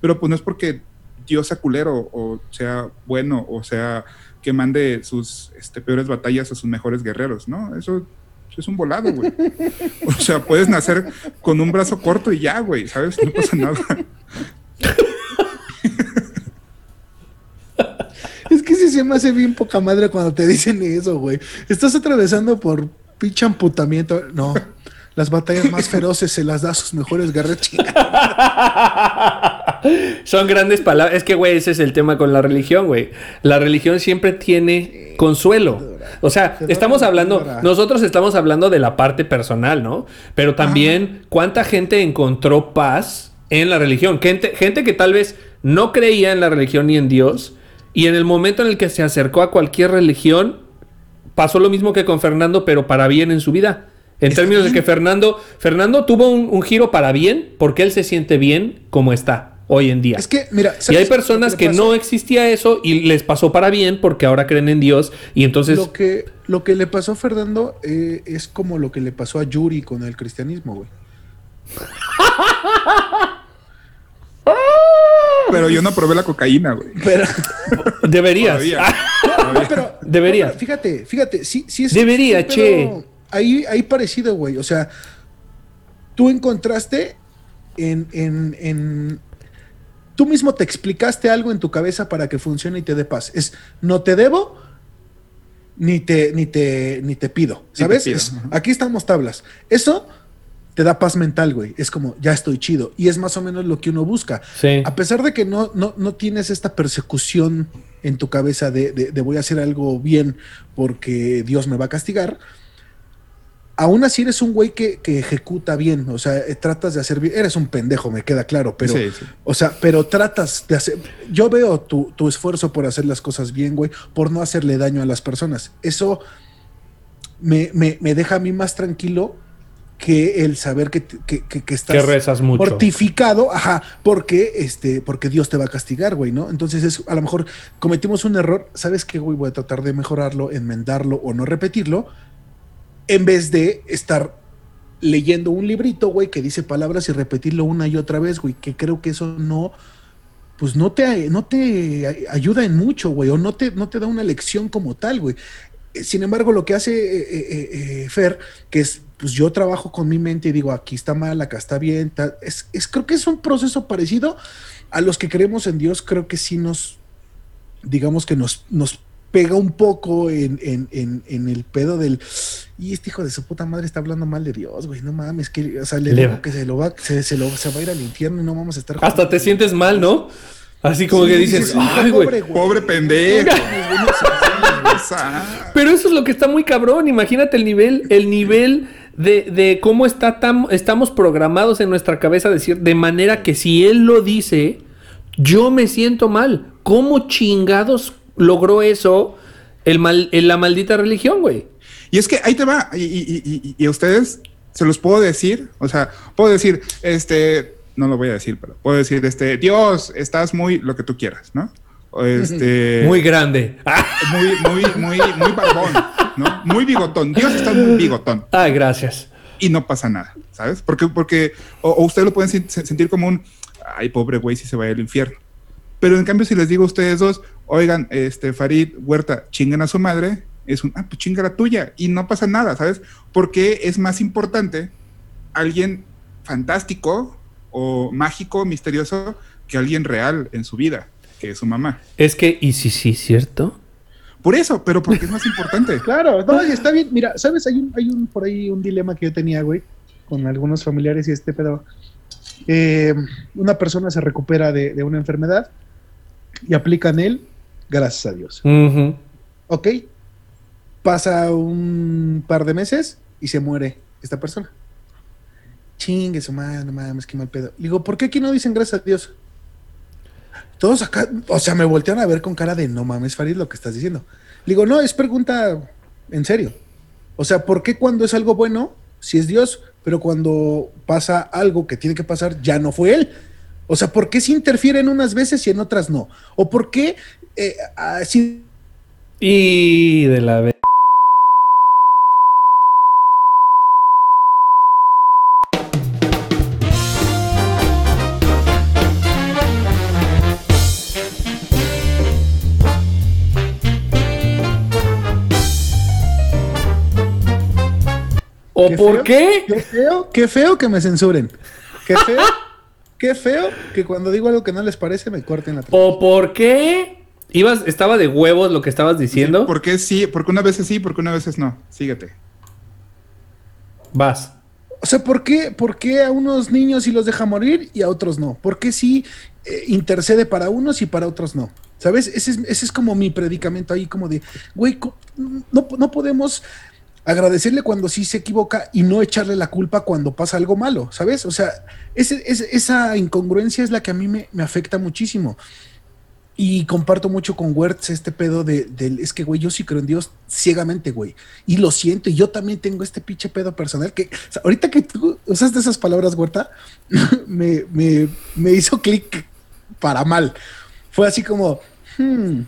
pero pues no es porque Dios sea culero, o sea bueno, o sea que mande sus este, peores batallas a sus mejores guerreros, ¿no? Eso es un volado, güey. O sea, puedes nacer con un brazo corto y ya, güey, ¿sabes? No pasa nada. Es que sí se me hace bien poca madre cuando te dicen eso, güey. Estás atravesando por pinche amputamiento. No. Las batallas más feroces se las da a sus mejores guerreros. Son grandes palabras. Es que, güey, ese es el tema con la religión, güey. La religión siempre tiene consuelo. O sea, estamos hablando, nosotros estamos hablando de la parte personal, ¿no? Pero también, ¿cuánta gente encontró paz en la religión? Gente, gente que tal vez no creía en la religión ni en Dios. Y en el momento en el que se acercó a cualquier religión, pasó lo mismo que con Fernando, pero para bien en su vida. En términos de que Fernando, Fernando tuvo un, un giro para bien porque él se siente bien como está hoy en día. Es que, mira, y ¿sabes hay personas que no existía eso y les pasó para bien porque ahora creen en Dios y entonces Lo que, lo que le pasó a Fernando eh, es como lo que le pasó a Yuri con el cristianismo, güey. Pero yo no probé la cocaína, güey. Pero, deberías. Todavía. no, pero, Debería. no, pero fíjate, fíjate, sí, sí es. Debería, sí, pero che. Ahí, ahí parecido, güey. O sea, tú encontraste en, en, en. Tú mismo te explicaste algo en tu cabeza para que funcione y te dé paz. Es no te debo, ni te, ni te, ni te pido. te ¿Sabes? pido, Es- ajá. aquí estamos tablas. Eso te da paz mental, güey. Es como, ya estoy chido. Y es más o menos lo que uno busca. Sí. A pesar de que no, no, no tienes esta persecución en tu cabeza de, de- de voy a hacer algo bien porque Dios me va a castigar, aún así eres un güey que, que ejecuta bien, o sea, eh, tratas de hacer bien, eres un pendejo, me queda claro, pero, Sí, sí. o sea, pero tratas de hacer, yo veo tu, tu esfuerzo por hacer las cosas bien, güey, por no hacerle daño a las personas. Eso me, me, me deja a mí más tranquilo que el saber que, que, que, que estás Que rezas mucho. mortificado, ajá, porque, este, porque Dios te va a castigar, güey, ¿no? Entonces es, a lo mejor cometimos un error, ¿sabes qué, güey? Voy a tratar de mejorarlo, enmendarlo o no repetirlo, en vez de estar leyendo un librito, güey, que dice palabras y repetirlo una y otra vez, güey, que creo que eso no, pues no te, no te ayuda en mucho, güey, o no te, no te da una lección como tal, güey. Eh, Sin embargo, lo que hace eh, eh, Fer, que es, pues yo trabajo con mi mente y digo, aquí está mal, acá está bien, tal, es, es, creo que es un proceso parecido a los que creemos en Dios, creo que sí nos, digamos que nos pega un poco en, en, en, en el pedo del, y este hijo de su puta madre está hablando mal de Dios, güey, no mames, que, o sea, le, Le- digo que se lo va, se, se lo, se va a ir al infierno y no vamos a estar Hasta te sientes mal, ¿no? Así como Sí, que dices, sí, sí, ay, güey. pobre, Pobre pendejo. Pero eso es lo que está muy cabrón. Imagínate el nivel, el nivel de, de cómo está tan, estamos programados en nuestra cabeza decir, de manera que si él lo dice, yo me siento mal. ¿Cómo chingados logró eso el mal, en la maldita religión, güey? Y es que ahí te va, y, y- y- y a ustedes se los puedo decir, o sea, puedo decir, este, no lo voy a decir, pero puedo decir, este, Dios, estás muy, lo que tú quieras, ¿no? Este, Muy grande. Ah, muy, muy, muy, muy barbón, ¿no? Muy bigotón. Dios está muy bigotón Ay, gracias. y no pasa nada, ¿sabes? Porque, porque, o, o ustedes lo pueden sen- sentir como un, ay, pobre güey, si se vaya al infierno. Pero en cambio, si les digo a ustedes dos, oigan, este, Farid, Huerta, chinguen a su madre, es un, ah, pues chinga la tuya y no pasa nada, ¿sabes? Porque es más importante alguien fantástico o mágico, misterioso, que alguien real en su vida, que es su mamá. Es que, y sí, sí, cierto. Por eso, pero porque es más importante. Claro, no, y está bien. Mira, ¿sabes? Hay un, hay un por ahí un dilema que yo tenía, güey, con algunos familiares y este pedo. Eh, una persona se recupera de, de una enfermedad y aplican él, gracias a Dios. Ok, pasa un par de meses y se muere esta persona. Chingue su madre, no mames, qué mal pedo. Le digo, ¿por qué aquí no dicen gracias a Dios? Todos acá, o sea, me voltean a ver con cara de no mames, Farid, lo que estás diciendo. Le digo, no, es pregunta en serio. O sea, ¿por qué cuando es algo bueno, si es Dios, pero cuando pasa algo que tiene que pasar, ya no fue Él? O sea, ¿por qué se interfiere en unas veces y en otras no? ¿O por qué eh, así Y de la vez. ¿O Qué por feo, qué? Qué feo, qué feo que me censuren. Qué feo, qué feo que cuando digo algo que no les parece me corten la ¿O por qué? Ibas, estaba de huevos lo que estabas diciendo. Porque sí, porque una vez sí, porque una veces no. Síguete. Vas. O sea, ¿por qué, ¿por qué a unos niños sí los deja morir y a otros no? ¿Por qué sí eh, intercede para unos y para otros no? ¿Sabes? Ese es, ese es como mi predicamento ahí, como de, güey, no, no podemos agradecerle cuando sí se equivoca y no echarle la culpa cuando pasa algo malo, ¿sabes? O sea, ese- ese- esa incongruencia es la que a mí me, me afecta muchísimo. Y comparto mucho con Wertz este pedo de, es que, güey, yo sí creo en Dios ciegamente, güey. Y lo siento, y yo también tengo este pinche pedo personal que, o sea, ahorita que tú usaste esas palabras, Huerta, me, me, me hizo clic para mal. Fue así como, hmm,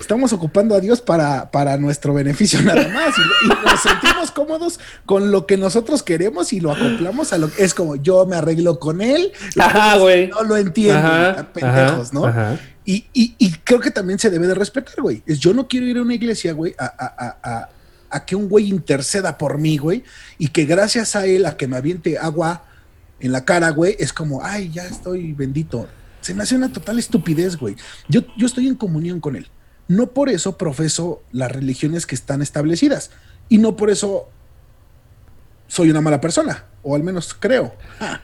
estamos ocupando a Dios para, para nuestro beneficio nada más. Y, y nos sentimos cómodos con lo que nosotros queremos y lo acoplamos a lo que es como yo me arreglo con él. Ajá, güey. No lo entienden, Ajá, pendejos, ajá, ¿no? ajá. Y, creo que también se debe de respetar, güey. Es yo no quiero ir a una iglesia, güey, a, que un güey interceda por mí, güey, y que gracias a él, a que me aviente agua en la cara, güey, es como, ay, ya estoy bendito. Se me hace una total estupidez, güey. Yo, yo estoy en comunión con él. No por eso profeso las religiones que están establecidas. Y no por eso soy una mala persona, o al menos creo.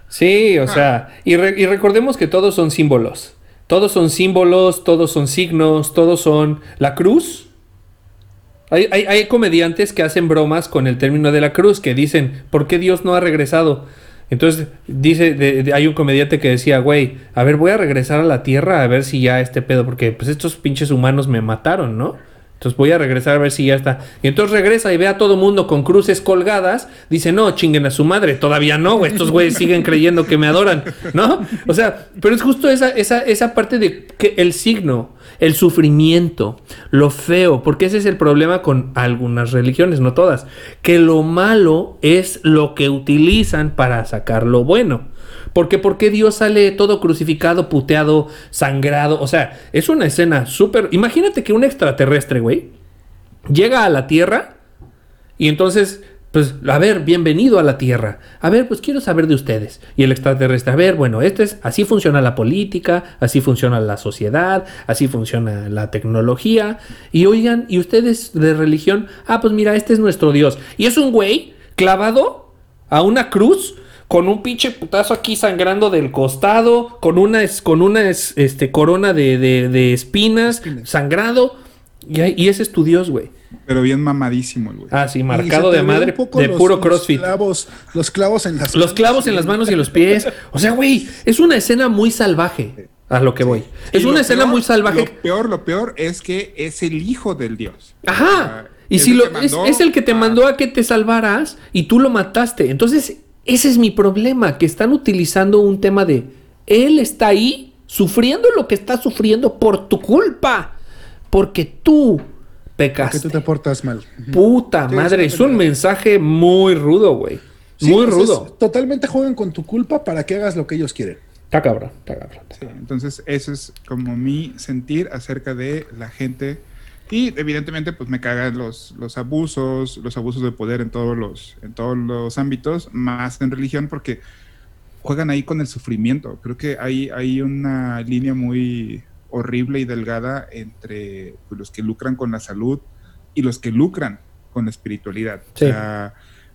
Sí, o sea, y, re- y recordemos que todos son símbolos. Todos son símbolos, todos son signos, todos son la cruz. Hay, hay- hay comediantes que hacen bromas con el término de la cruz, que dicen, ¿por qué Dios no ha regresado? Entonces, dice, de- hay un comediante que decía, güey, a ver, voy a regresar a la tierra a ver si ya este pedo, porque pues estos pinches humanos me mataron, ¿no? Entonces voy a regresar a ver si ya está. Y entonces regresa y ve a todo mundo con cruces colgadas. Dice, no, chinguen a su madre. Todavía no. Estos güeyes siguen creyendo que me adoran. ¿No? O sea, pero es justo esa, esa, esa parte de que el signo, el sufrimiento, lo feo. Porque ese es el problema con algunas religiones, no todas. Que lo malo es lo que utilizan para sacar lo bueno. Porque ¿por qué Dios sale todo crucificado, puteado, sangrado? O sea, es una escena súper... Imagínate que un extraterrestre, güey, llega a la Tierra y entonces, pues, a ver, bienvenido a la Tierra. A ver, pues quiero saber de ustedes. Y el extraterrestre, a ver, bueno, esto es, así funciona la política, así funciona la sociedad, así funciona la tecnología. Y oigan, ¿y ustedes de religión? Ah, pues mira, este es nuestro Dios. Y es un güey clavado a una cruz con un pinche putazo aquí sangrando del costado, con una, es- con una es- este, corona de, de- de espinas, sangrado. Y, y ese es tu Dios, güey. Pero bien mamadísimo el güey. Ah, sí, marcado de madre, de los- puro los crossfit. Clavos, los clavos en las Los clavos en las manos y en los pies. O sea, güey, es una escena muy salvaje. A lo que voy. Es Y una escena peor- muy salvaje. Lo peor, lo peor es que es el hijo del Dios. Ajá. O sea, Y es si el lo, que es, es el que te a- mandó a que te salvaras y tú lo mataste. Entonces, ese es mi problema, que están utilizando un tema de él está ahí sufriendo lo que está sufriendo por tu culpa. Porque tú pecaste. tú te portas mal. Puta Sí, madre, es es un mensaje muy rudo, güey. Sí, muy pues, rudo. es- totalmente juegan con tu culpa para que hagas lo que ellos quieren. Está cabrón, está cabrón. Sí, entonces ese es como mi sentir acerca de la gente y evidentemente pues me cagan los, los abusos, los abusos de poder en todos los, en todos los ámbitos, más en religión porque juegan ahí con el sufrimiento. Creo que hay, hay una línea muy horrible y delgada entre pues, los que lucran con la salud y los que lucran con la espiritualidad. Sí. O sea,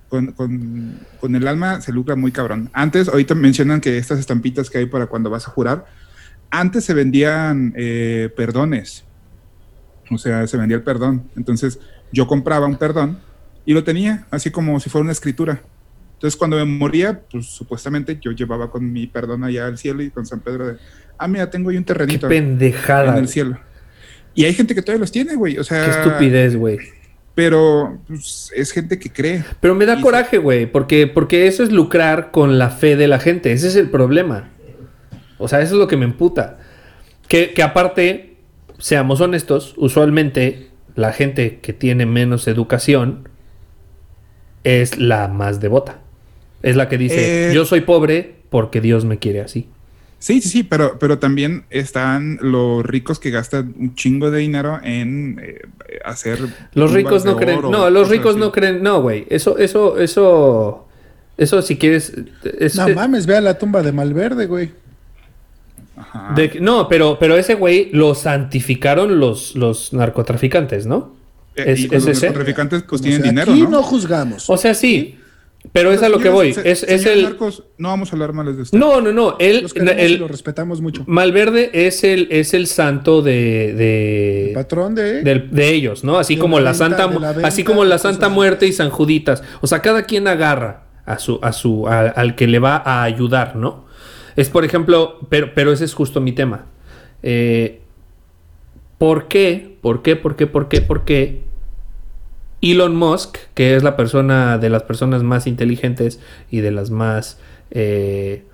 con, con- con el alma se lucra muy cabrón. Antes, ahorita mencionan que estas estampitas que hay para cuando vas a jurar, antes se vendían eh, perdones. O sea, se vendía el perdón. Entonces, yo compraba un perdón y lo tenía, así como si fuera una escritura. Entonces, cuando me moría, pues supuestamente yo llevaba con mi perdón allá al cielo y con San Pedro de, ah, mira, tengo ahí un Qué terrenito en pendejada. el güey. cielo. Y hay gente que todavía los tiene, güey. O sea, Qué estupidez, güey. Pero pues, es gente que cree. Pero me da coraje, güey, porque, porque eso es lucrar con la fe de la gente. Ese es el problema. O sea, eso es lo que me emputa. Que, que aparte, seamos honestos, usualmente la gente que tiene menos educación es la más devota. Es la que dice, Eh, yo soy pobre porque Dios me quiere así. Sí, sí, sí, pero, pero también están los ricos que gastan un chingo de dinero en eh, hacer. Los ricos no creen. No, los ricos así. no creen. No, güey. Eso, eso, eso. Eso si quieres. es- No es- mames, ve a la tumba de Malverde, güey. Ajá. De- no, pero, pero ese güey lo santificaron los, los narcotraficantes, ¿no? Eh, es- y con es los ese. narcotraficantes pues O tienen sea, dinero, aquí ¿no? no, juzgamos. O sea, sí. Pero es a lo que voy. Es, es el. narcos, no vamos a hablar mal de usted. No, no, no. Él, los el, los respetamos mucho. Malverde es el, es el santo de. de El patrón de... del- de ellos, ¿no? Así como la la venta, Santa, de la venta, así como la Santa. Muerte y San Juditas. O sea, cada quien agarra a su, a su, a- al que le va a ayudar, ¿no? Es por ejemplo, pero, pero ese es justo mi tema. Eh, ¿Por qué? ¿Por qué? ¿Por qué? ¿Por qué? ¿Por qué? Elon Musk, que es la persona de las personas más inteligentes y de las más eh,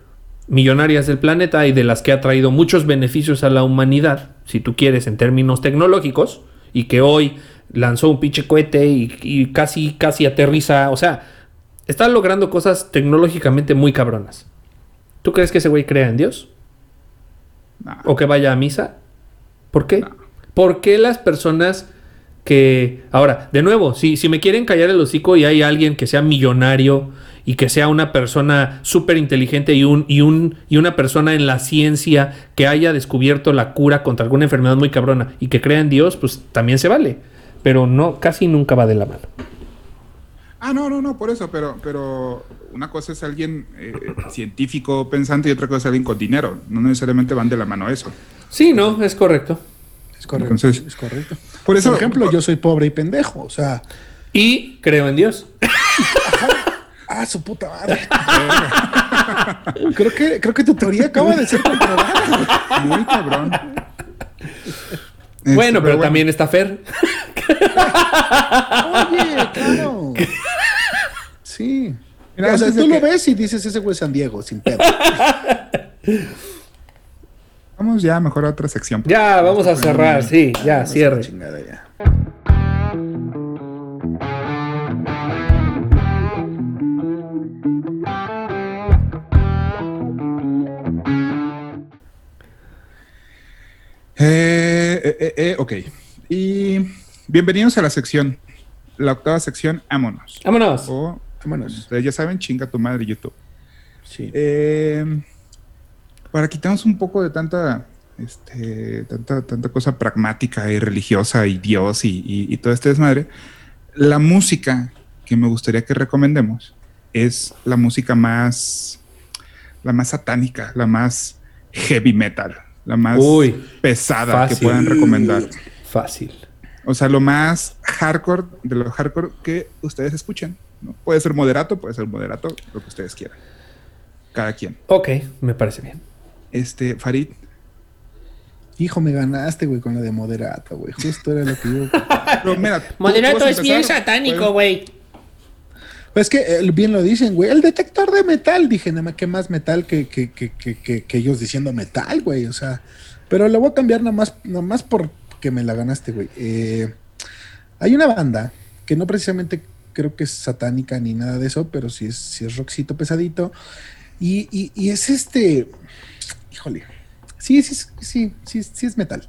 millonarias del planeta y de las que ha traído muchos beneficios a la humanidad, si tú quieres, en términos tecnológicos, y que hoy lanzó un pinche cohete y, y casi, casi aterriza, o sea, está logrando cosas tecnológicamente muy cabronas. ¿Tú crees que ese güey crea en Dios? Nah. ¿O que vaya a misa? ¿Por qué? ¿Por qué las personas que... Ahora, de nuevo, si, si me quieren callar el hocico y hay alguien que sea millonario y que sea una persona súper inteligente y, un, y, un, y una persona en la ciencia que haya descubierto la cura contra alguna enfermedad muy cabrona y que crea en Dios, pues también se vale. Pero no, casi nunca va de la mano. Ah, no, no, no, por eso, pero, pero una cosa es alguien eh, científico pensante y otra cosa es alguien con dinero. No necesariamente van de la mano eso. Sí, no, es correcto. Es correcto. Entonces- es correcto. Por eso, Por ejemplo, yo soy pobre y pendejo. O sea, Y creo en Dios. ah, su puta madre. creo, que, creo que tu teoría acaba de ser comprobada. Muy cabrón. Este, bueno, pero, también está Fer. Oye, claro. Sí. Mira, o sea, tú lo ves y dices ese güey es San Diego, sin pedo. Vamos ya mejor a otra sección. Ya, vamos a cerrar, sí, ya, cierre. Chingada ya. Eh, eh, eh, eh, ok. Y bienvenidos a la sección, la octava sección, Ámonos. Vámonos. O, Vámonos. ustedes ya saben, chinga tu madre YouTube. Sí. Eh, para quitarnos un poco de tanta, este, tanta, tanta cosa pragmática y religiosa y Dios y, y, y todo este desmadre, la música que me gustaría que recomendemos es la música más, la más satánica, la más heavy metal, la más Uy, pesada fácil. que puedan recomendar. Fácil. O sea, lo más hardcore de lo hardcore que ustedes escuchen. ¿no? Puede ser moderato, puede ser moderato, lo que ustedes quieran. Cada quien. Ok, me parece bien. Este, Farid, Hijo, me ganaste, güey, con la de moderato, güey. Justo era lo que yo. pero mira, Moderato es bien satánico, güey. Pues es que eh, bien lo dicen, güey. El detector de metal. Dije, nada más que más metal que, que, que, que, ellos diciendo metal, güey. O sea, pero lo voy a cambiar nada más, nada más porque me la ganaste, güey. Eh, hay una banda que no precisamente creo que es satánica ni nada de eso, pero sí es, sí es rockcito pesadito. Y, y, es este. Híjole. Sí, sí, sí, sí, sí es metal.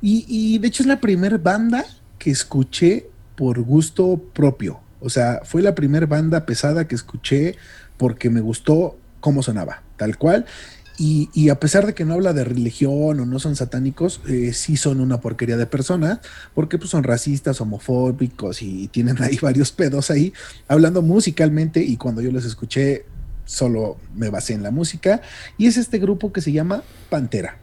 Y, y de hecho es la primera banda que escuché por gusto propio. O sea, fue la primera banda pesada que escuché porque me gustó cómo sonaba, tal cual. Y, a pesar de que no habla de religión o no son satánicos, eh, sí son una porquería de personas, porque pues son racistas, homofóbicos y tienen ahí varios pedos ahí, hablando musicalmente y cuando yo los escuché solo me basé en la música y es este grupo que se llama Pantera.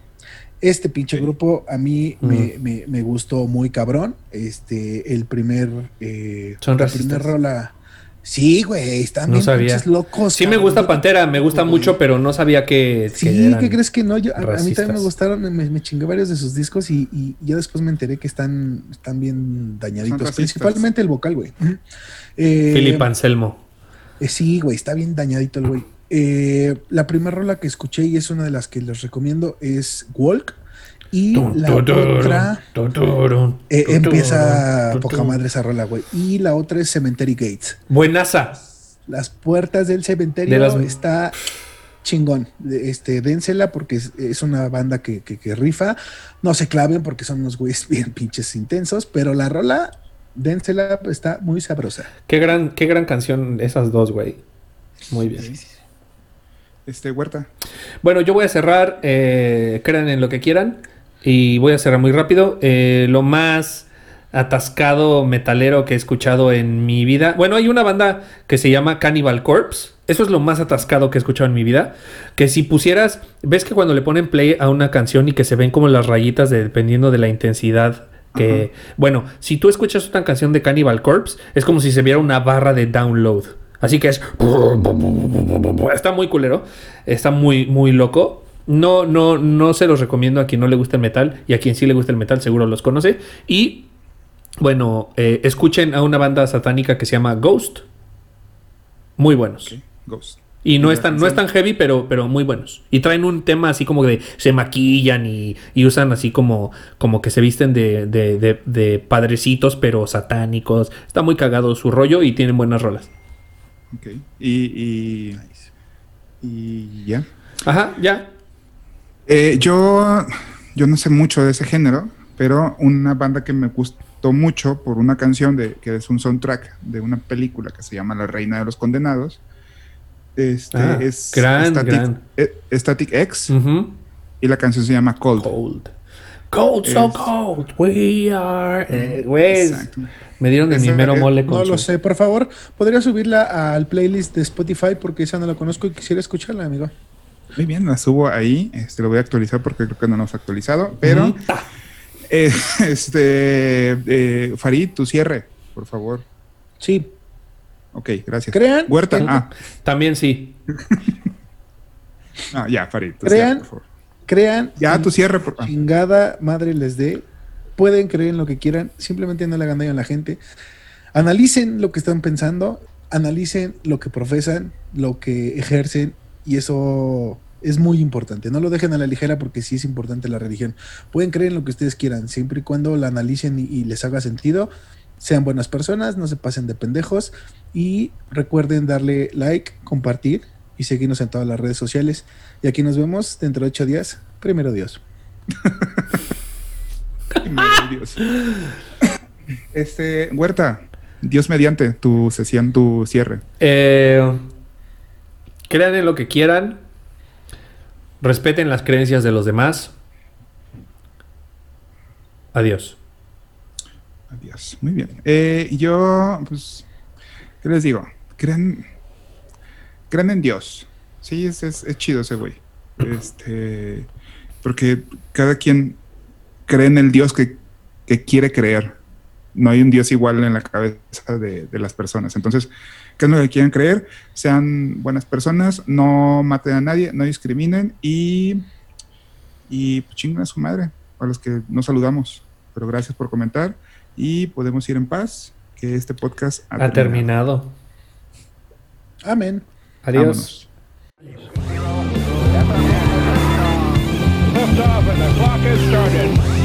Este pinche grupo a mí me, me- me gustó muy cabrón. Este, el primer. eh, ¿Son la primer rola. Sí, güey, están No bien sabía. pinches locos. Sí me gusta Yo Pantera, me gusta mucho, pero no sabía que, que Sí, eran ¿qué crees que no? Yo- a, a mí también me gustaron, me, me chingué varios de sus discos y, y ya después me enteré que están, están bien dañaditos. Principalmente el vocal, güey. Eh, Philip Anselmo. eh, sí, güey, está bien dañadito el güey. Eh, la primera rola que escuché y es una de las que les recomiendo es Walk. Y Tun, la otra eh, empieza poca madre esa rola, güey. Y la otra es Cemetery Gates. Buenaza. Las puertas del cementerio De las- está chingón. Este, dénsela porque es, es una banda que, que- que rifa. No se claven porque son unos güeyes bien pinches intensos, pero la rola, dénsela, está muy sabrosa. Qué gran, qué gran canción esas dos, güey. Muy bien. Este, Huerta. Bueno, yo voy a cerrar, eh, crean en lo que quieran, y voy a cerrar muy rápido. Eh, lo más atascado metalero que he escuchado en mi vida. Bueno, hay una banda que se llama Cannibal Corpse. Eso es lo más atascado que he escuchado en mi vida. Que si pusieras, ves que cuando le ponen play a una canción y que se ven como las rayitas de- dependiendo de la intensidad que... Bueno, si tú escuchas una canción de Cannibal Corpse, es como si se viera una barra de download. Así que es... Está muy culero. Está muy, muy loco. No, no, no se los recomiendo a quien no le gusta el metal y a quien sí le gusta el metal seguro los conoce. Y bueno, eh, escuchen a una banda satánica que se llama Ghost. Muy buenos. Ghost. Y no Y es la tan, no es tan heavy, pero, pero muy buenos. Y traen un tema así como de se maquillan y, y usan así como, como que se visten de, de, de- de padrecitos, pero satánicos. Está muy cagado su rollo y tienen buenas rolas. Ok. Y, y, y ya. Ajá, ya. Eh, yo, yo no sé mucho de ese género, pero una banda que me gustó mucho por una canción de, que es un soundtrack de una película que se llama La Reina de los Condenados. Este Ah, es gran, Static, gran. eh, Static X y la canción se llama Cold. Cold. Cold, so cold. We are. Eh, güey, me dieron de mi Esa- mero eh, mole con No su- lo sé, por favor, ¿podría subirla al playlist de Spotify? Porque esa no la conozco y quisiera escucharla, amigo. Muy bien, la subo ahí. Este, lo voy a actualizar porque creo que no nos ha actualizado. Pero, eh, este, eh, Farid, tu cierre, por favor. Sí, Ok, gracias. Crean Huerta. Ah, También sí. ah, ya, Farid. tu Crean- cierre, por favor. Crean Ya, tu cierre. Por... chingada madre les dé, pueden creer en lo que quieran, simplemente no le hagan daño a la gente. Analicen lo que están pensando, analicen lo que profesan, lo que ejercen, y eso es muy importante. No lo dejen a la ligera porque sí es importante la religión. Pueden creer en lo que ustedes quieran, siempre y cuando la analicen y, y les haga sentido. Sean buenas personas, no se pasen de pendejos y recuerden darle like, compartir y seguirnos en todas las redes sociales. Y aquí nos vemos dentro de ocho días. Primero Dios. Mi Dios. Este, Huerta, Dios mediante, tu sesión, tu cierre. Eh, crean en lo que quieran. Respeten las creencias de los demás. Adiós. Adiós. Muy bien. Eh, yo, pues, ¿qué les digo? Crean, crean en Dios. Sí, es, es, es chido ese güey. Este, porque cada quien cree en el Dios que, que quiere creer. No hay un Dios igual en la cabeza de, de las personas. Entonces, ¿qué es lo que quieren creer? Sean buenas personas, no maten a nadie, no discriminen y, y pues, chinguen a su madre, a los que no saludamos. Pero gracias por comentar y podemos ir en paz, que este podcast Ha terminado. Amén. Adiós. Vámonos.